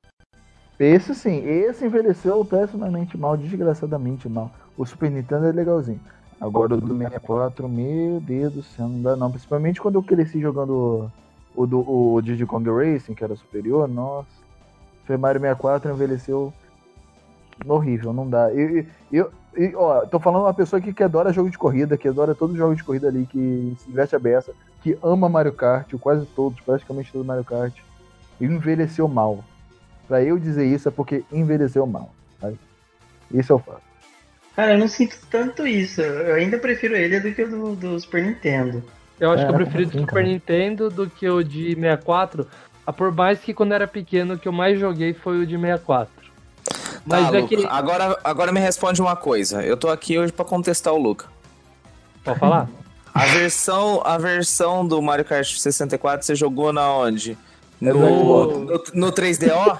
Esse sim, esse envelheceu pessimamente mal, desgraçadamente mal. O Super Nintendo é legalzinho. Agora o do 64, meu Deus do céu, não dá não. Principalmente quando eu cresci jogando o, do, o Diddy Kong Racing, que era superior, nossa. Super Mario 64 envelheceu horrível, não dá. Eu, eu, eu, ó, tô falando uma pessoa aqui que adora jogo de corrida, que adora todos os jogos de corrida ali, que se veste a beça, que ama Mario Kart, quase todos, praticamente todo Mario Kart. E envelheceu mal. Pra eu dizer isso é porque envelheceu mal. Sabe? Isso é o fato. Cara, eu não sinto tanto isso. Eu ainda prefiro ele do que o do, do Super Nintendo. Eu acho É, que eu preferi assim, do Super cara. Nintendo do que o de 64, ah, por mais que quando era pequeno o que eu mais joguei foi o de 64. Mas tá, é Luca, agora, agora me responde uma coisa. Eu tô aqui hoje pra contestar o Luca. Pode falar? A versão, a versão do Mario Kart 64 você jogou na onde? É No, no, no 3DO?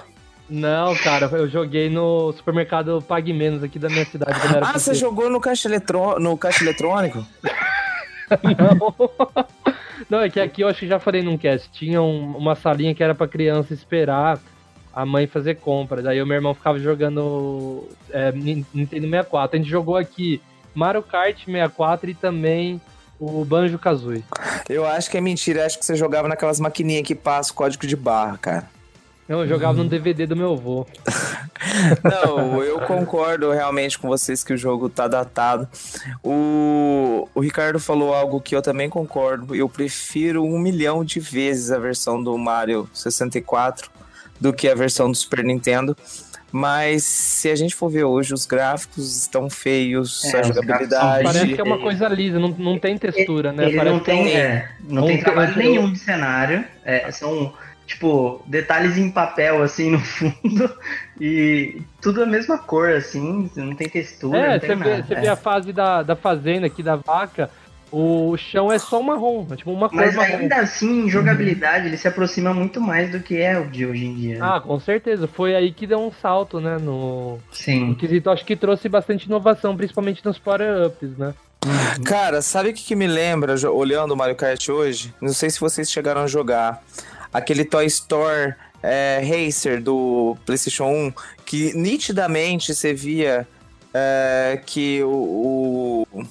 Não, cara, eu joguei no supermercado Pague Menos aqui da minha cidade Ah, você jogou no caixa, eletro... no caixa eletrônico? Não. Não, é que aqui eu acho que já falei num cast. Tinha um- uma salinha que era pra criança esperar a mãe fazer compra. Daí o meu irmão ficava jogando é, Nin- Nintendo 64. A gente jogou aqui Mario Kart 64 e também o Banjo Kazooie. Eu acho que é mentira. Acho que você jogava naquelas maquininhas que passa o código de barra, cara. Não, eu jogava no DVD do meu avô. Não, eu concordo realmente com vocês que o jogo tá datado. O, o Ricardo falou algo que eu também concordo. Eu prefiro um milhão de vezes a versão do Mario 64 do que a versão do Super Nintendo. Mas se a gente for ver hoje, os gráficos estão feios, É, a jogabilidade. Parece que é uma coisa lisa, não, não tem textura, né? Ele Parece não tem, que é é, não um- tem trabalho um- nenhum de cenário. É, são, tipo, detalhes em papel, assim, no fundo. E tudo a mesma cor, assim. Não tem textura, É, não tem você vê, nada. você é. vê a fase da, da fazenda aqui, da vaca, o chão é só marrom, é tipo uma cor Mas marrom. ainda assim, em jogabilidade, ele se aproxima muito mais do que é o de hoje em dia. Ah, com certeza. Foi aí que deu um salto, né? No, no Sim. quesito. Acho que trouxe bastante inovação, principalmente nos power-ups, né? Cara, sabe o que, que me lembra, olhando o Mario Kart hoje? Não sei se vocês chegaram a jogar. Aquele Toy Store é, Racer do PlayStation 1, que nitidamente você via é, que o, o-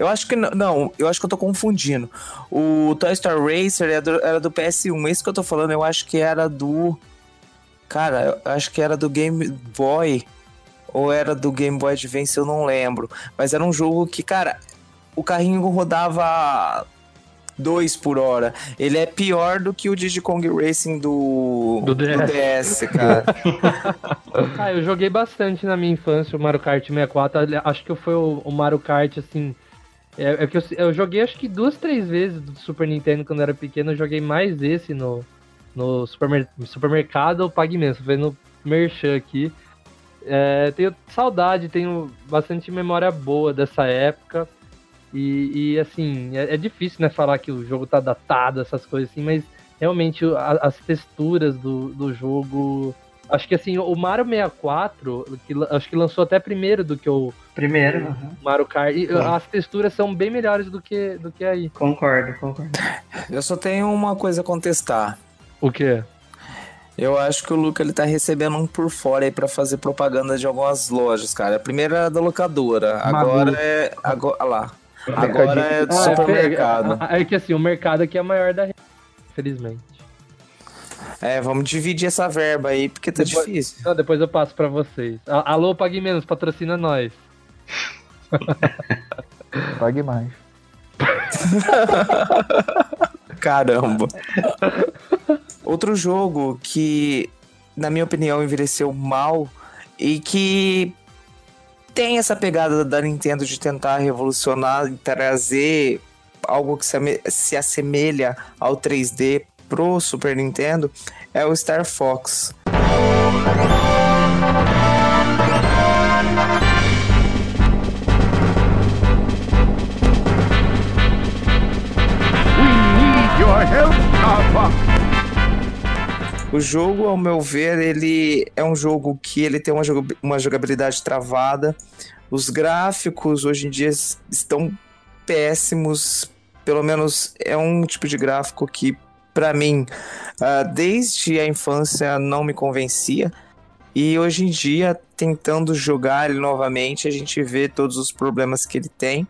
Eu acho que não, não, eu acho que eu tô confundindo. O Toy Story Racer era do, era do PS1. Esse que eu tô falando, eu acho que era do. Cara, eu acho que era do Game Boy. Ou era do Game Boy Advance, eu não lembro. Mas era um jogo que, cara, o carrinho rodava 2 por hora. Ele é pior do que o Diddy Kong Racing do, Do DS. DS, cara. Ah, eu joguei bastante na minha infância o Mario Kart 64. Ali- Acho que foi o, o Mario Kart, assim. É, é que eu, eu joguei acho que duas, três vezes do Super Nintendo quando eu era pequeno. Eu joguei mais esse no, no supermer- supermercado ou Pague Menos. Tô vendo Merchan aqui. É, tenho saudade, tenho bastante memória boa dessa época. E, e, assim, é, é difícil, né, falar que o jogo tá datado, essas coisas assim, mas realmente a- as texturas do, do jogo. Acho que assim, o Mario 64, que, acho que lançou até primeiro do que o Primeiro, aham. Mario Kart. E as texturas são bem melhores do que, do que aí. concordo, concordo. Eu só tenho uma coisa a contestar. O quê? Eu acho que o Luca ele tá recebendo um por fora aí pra fazer propaganda de algumas lojas, cara. A primeira era da locadora, agora é. Agora, ah lá. Agora é do Ah, supermercado. É, é que assim, o mercado aqui é maior da região, infelizmente. É, vamos dividir essa verba aí, porque tá Depois- difícil. Então, depois eu passo pra vocês. Alô, Pague Menos, patrocina nós. Pague mais. Caramba. Outro jogo que, na minha opinião, envelheceu mal e que tem essa pegada da Nintendo de tentar revolucionar e trazer algo que se assemelha ao 3D pro Super Nintendo é o Star Fox. O jogo, ao meu ver, ele é um jogo que ele tem uma, joga- uma jogabilidade travada. Os gráficos hoje em dia estão péssimos. Pelo menos é um tipo de gráfico que, pra mim, ah, desde a infância não me convencia. E hoje em dia, tentando jogar ele novamente, a gente vê todos os problemas que ele tem,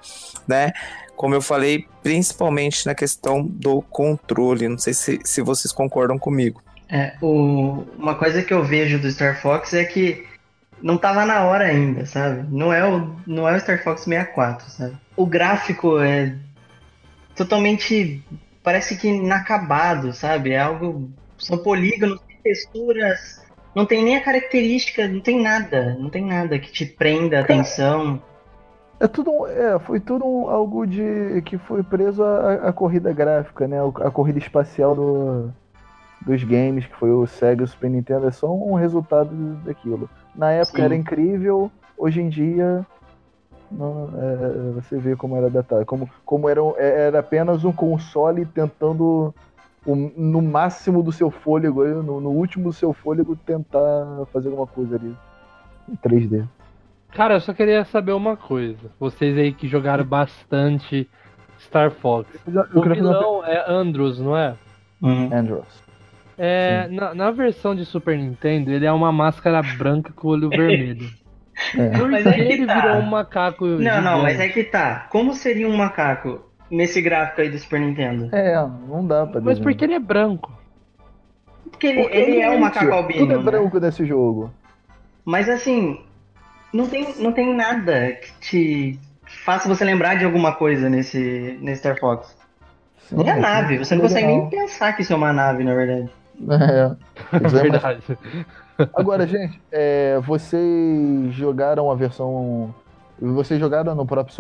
né? Como eu falei, principalmente na questão do controle. Não sei se, se vocês concordam comigo. É, o, uma coisa que eu vejo do Star Fox é que não tava na hora ainda, sabe? Não é o, não é o Star Fox 64, sabe? O gráfico é totalmente, parece que inacabado, sabe? É algo, são polígonos, texturas, não tem nem a característica, não tem nada, não tem nada que te prenda a atenção. É tudo, é, foi tudo algo de que foi preso à corrida gráfica, né? A corrida espacial do, dos games, que foi o Sega e o Super Nintendo, é só um resultado daquilo. Na época Sim. era incrível, hoje em dia não, é, você vê como era datado, como, como era, um- é- era apenas um console tentando o- no máximo do seu fôlego, no, no último do seu fôlego, tentar fazer alguma coisa ali em 3D. Cara, eu só queria saber uma coisa. Vocês aí que jogaram bastante Star Fox. Eu, eu O uma vilão é Andros, não é? Uhum. Andros. É, na, na versão de Super Nintendo, ele é uma máscara branca com olho vermelho. É. Por Mas que é que ele tá. virou um macaco Não, não, gigante? mas é que tá. Como seria um macaco nesse gráfico aí do Super Nintendo? É, não dá pra Mas porque ele é branco. Porque ele, Porque ele é um macaco albino. Tudo é né? branco desse jogo. Mas assim, não tem, não tem nada que te faça você lembrar de alguma coisa nesse, nesse Star Fox. Sim, Nem a é nave, você não consegue legal. nem pensar que isso é uma nave, na verdade. É. É Verdade. Agora, gente, é, vocês jogaram a versão. Vocês jogaram no próprio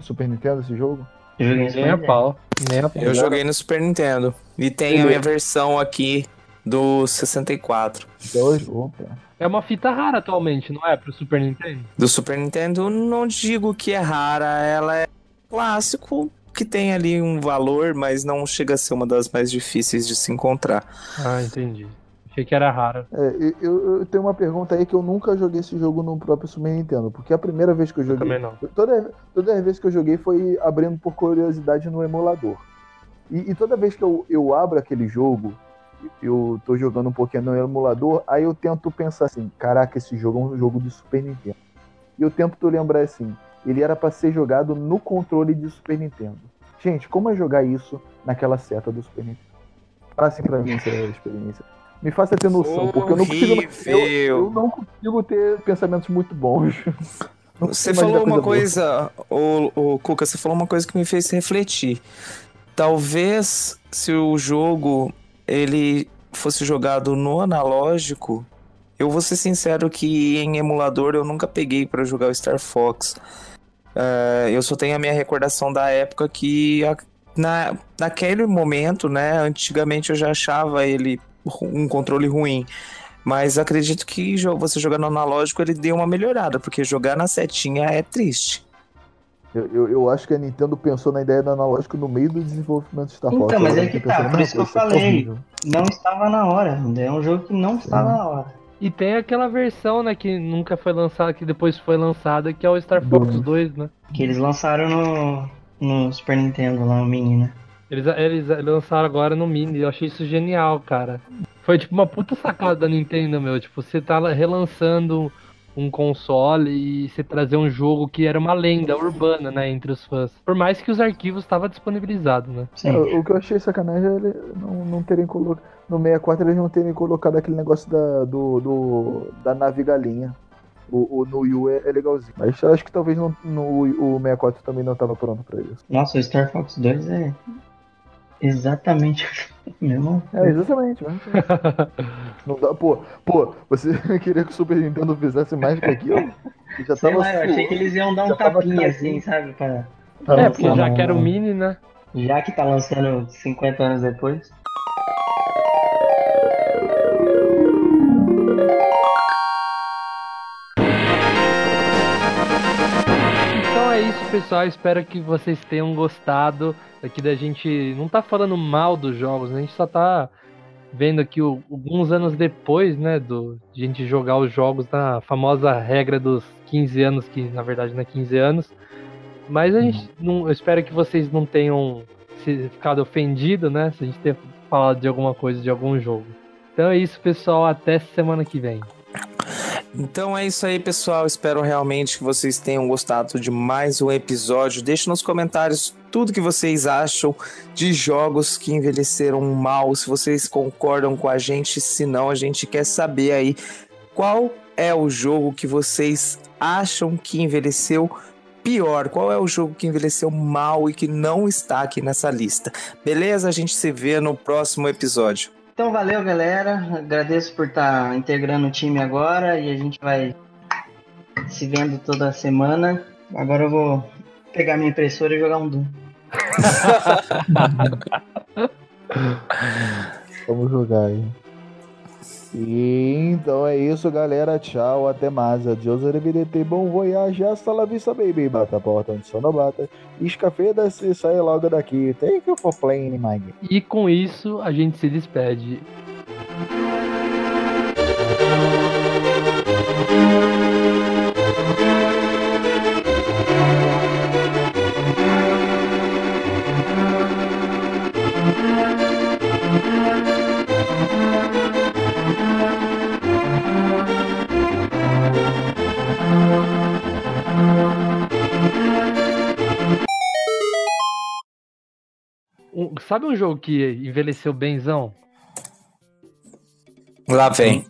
Super- Nintendo esse jogo? Eu joguei Super Nem a pau. Nem a pau. Eu joguei no Super Nintendo. E tem a minha versão aqui do 64. Até hoje? Opa. É uma fita rara atualmente, não é? Pro Super Nintendo? Do Super Nintendo, não digo que é rara, ela é clássico, que tem ali um valor, mas não chega a ser uma das mais difíceis de se encontrar. Ah, entendi. Achei que era rara. É, eu- eu, eu tenho uma pergunta aí que eu nunca joguei esse jogo no próprio Super Nintendo, porque a primeira vez que eu joguei. Também não. Toda, toda vez que eu joguei foi abrindo por curiosidade no emulador. E, e toda vez que eu, eu abro aquele jogo, eu tô jogando um pouquinho no emulador, aí eu tento pensar assim, caraca, esse jogo é um jogo de Super Nintendo. E eu tento lembrar assim, ele era pra ser jogado no controle de Super Nintendo. Gente, como é jogar isso naquela seta do Super Nintendo? Passem pra mim essa experiência. Me faça ter noção, porque eu não consigo. Eu, eu não consigo ter pensamentos muito bons. Você falou uma boa. coisa, o, o Cuca, você falou uma coisa que me fez refletir. Talvez se o jogo ele fosse jogado no analógico, eu vou ser sincero que em emulador eu nunca peguei pra jogar o Star Fox. É, eu só tenho a minha recordação da época que a- na, naquele momento, né, antigamente eu já achava ele um controle ruim. Mas acredito que você jogar no analógico ele deu uma melhorada, porque jogar na setinha é triste. Eu, eu, eu acho que a Nintendo pensou na ideia do analógico no meio do desenvolvimento do Star Fox. Então, mas é que tá, pensando, por não, isso que eu é falei. Não estava na hora. É um jogo que não estava na hora. E tem aquela versão, né, que nunca foi lançada, que depois foi lançada, que é o Star Fox Dois. 2, né? Que eles lançaram no, no Super Nintendo lá, o Mini, né? Eles, eles lançaram agora no Mini, eu achei isso genial, cara. Foi tipo uma puta sacada da Nintendo, meu. Tipo, você tá relançando um console e você trazer um jogo que era uma lenda urbana, né, entre os fãs. Por mais que os arquivos estavam disponibilizados, né? Sim. É, o que eu achei sacanagem é ele não, não terem colocado. No 64 eles não terem colocado aquele negócio da, do, do- da nave galinha. O, o no Wii U é, é legalzinho. Mas eu acho que talvez não, no o 64 também não estava pronto pra isso. Nossa, o Star Fox 2 é exatamente mesmo. É, exatamente. Né? não dá, pô, pô, você queria que o Super Nintendo fizesse mais que aquilo? Que Já Sei tava lá, eu achei que eles iam dar um tapinha assim, sabe? Pra, É, porque já não- que era o Mini, né? Já que tá lançando 50 anos depois. Então é isso, pessoal. Espero que vocês tenham gostado aqui da gente. Não tá falando mal dos jogos, né? a gente só tá vendo aqui alguns anos depois, né? Do, de a gente jogar os jogos na famosa regra dos 15 anos, que na verdade não é 15 anos. Mas a gente não, eu espero que vocês não tenham se, ficado ofendidos, né? Se a gente ter falado de alguma coisa de algum jogo. Então é isso, pessoal. Até semana que vem. Então é isso aí, pessoal. Espero realmente que vocês tenham gostado de mais um episódio. Deixe nos comentários tudo que vocês acham de jogos que envelheceram mal, se vocês concordam com a gente, se não, a gente quer saber aí qual é o jogo que vocês acham que envelheceu pior, qual é o jogo que envelheceu mal e que não está aqui nessa lista. Beleza? A gente se vê no próximo episódio. Então valeu, galera. Agradeço por estar integrando o time agora e a gente vai se vendo toda semana. Agora eu vou pegar minha impressora e jogar um Doom. Vamos jogar aí. E então é isso, galera. Tchau, até mais. Adiós, arrivederci, bom voyage, hasta la vista, baby. Bata a porta onde só não bata. Escafeda-se, sai logo daqui. Thank you for my game. E com isso a gente se despede. Sabe um jogo que envelheceu benzão? Lá vem.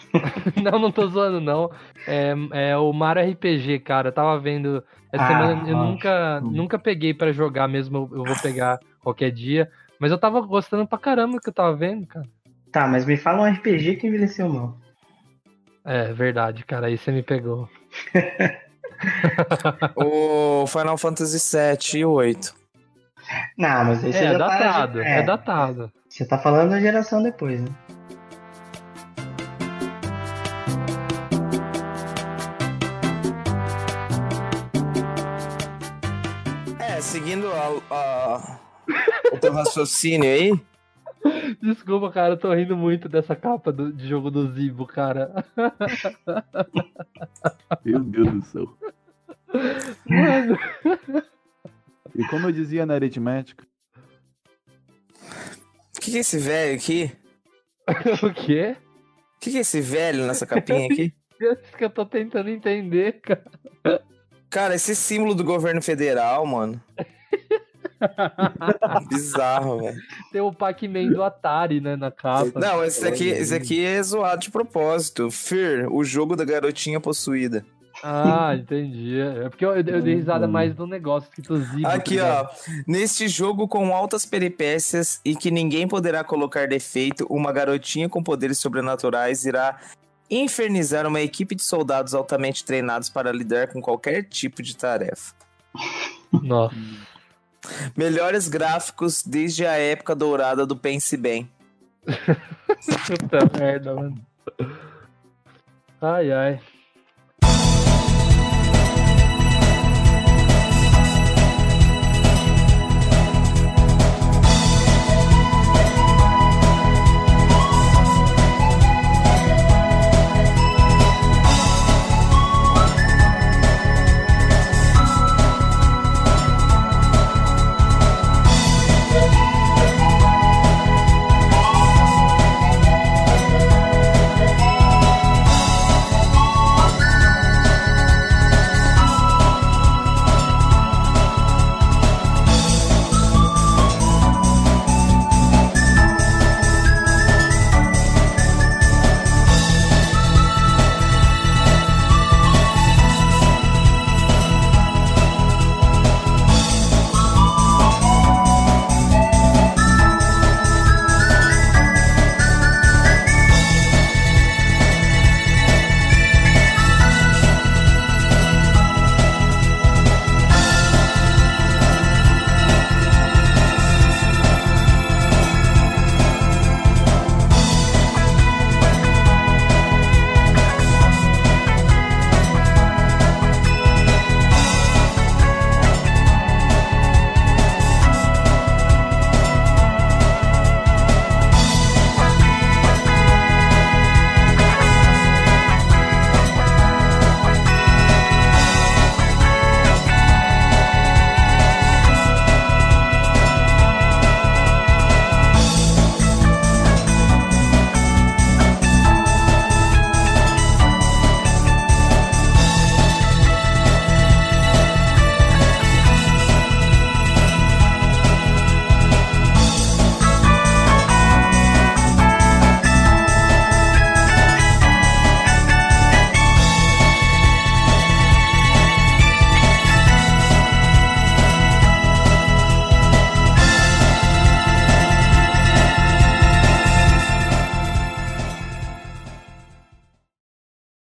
não, não tô zoando, não. É, é o Mario RPG, cara. Eu tava vendo. Essa Ah, semana eu nossa. nunca, nunca peguei pra jogar mesmo. Eu vou pegar qualquer dia. Mas eu tava gostando pra caramba do que eu tava vendo, cara. Tá, mas me fala um RPG que envelheceu mal. É, verdade, cara. Aí você me pegou. o Final Fantasy VII e o 8. Não, mas esse É, tá- datado, é datado. Você tá falando da geração depois, né? É, seguindo a- a- o teu raciocínio aí, Desculpa, cara, eu tô rindo muito dessa capa do- de jogo do Zibo, cara. Meu Deus do céu. Mano, E como eu dizia na aritmética, o que, que é esse velho aqui? o quê? O que, que é esse velho nessa capinha aqui? É isso que eu tô tentando entender, cara. Cara, esse símbolo do governo federal, mano. Bizarro, velho. Tem o Pac-Man do Atari, né, na capa. Não, esse aqui, esse aqui é zoado de propósito. Fear, o jogo da garotinha possuída. Ah, entendi. É porque eu, eu dei risada mais do negócio escrito Zibo. Aqui, tá ó. Neste jogo com altas peripécias e que ninguém poderá colocar defeito, uma garotinha com poderes sobrenaturais irá infernizar uma equipe de soldados altamente treinados para lidar com qualquer tipo de tarefa. Nossa. Melhores gráficos desde a época dourada do Pense Bem. Puta merda, mano. Ai, ai.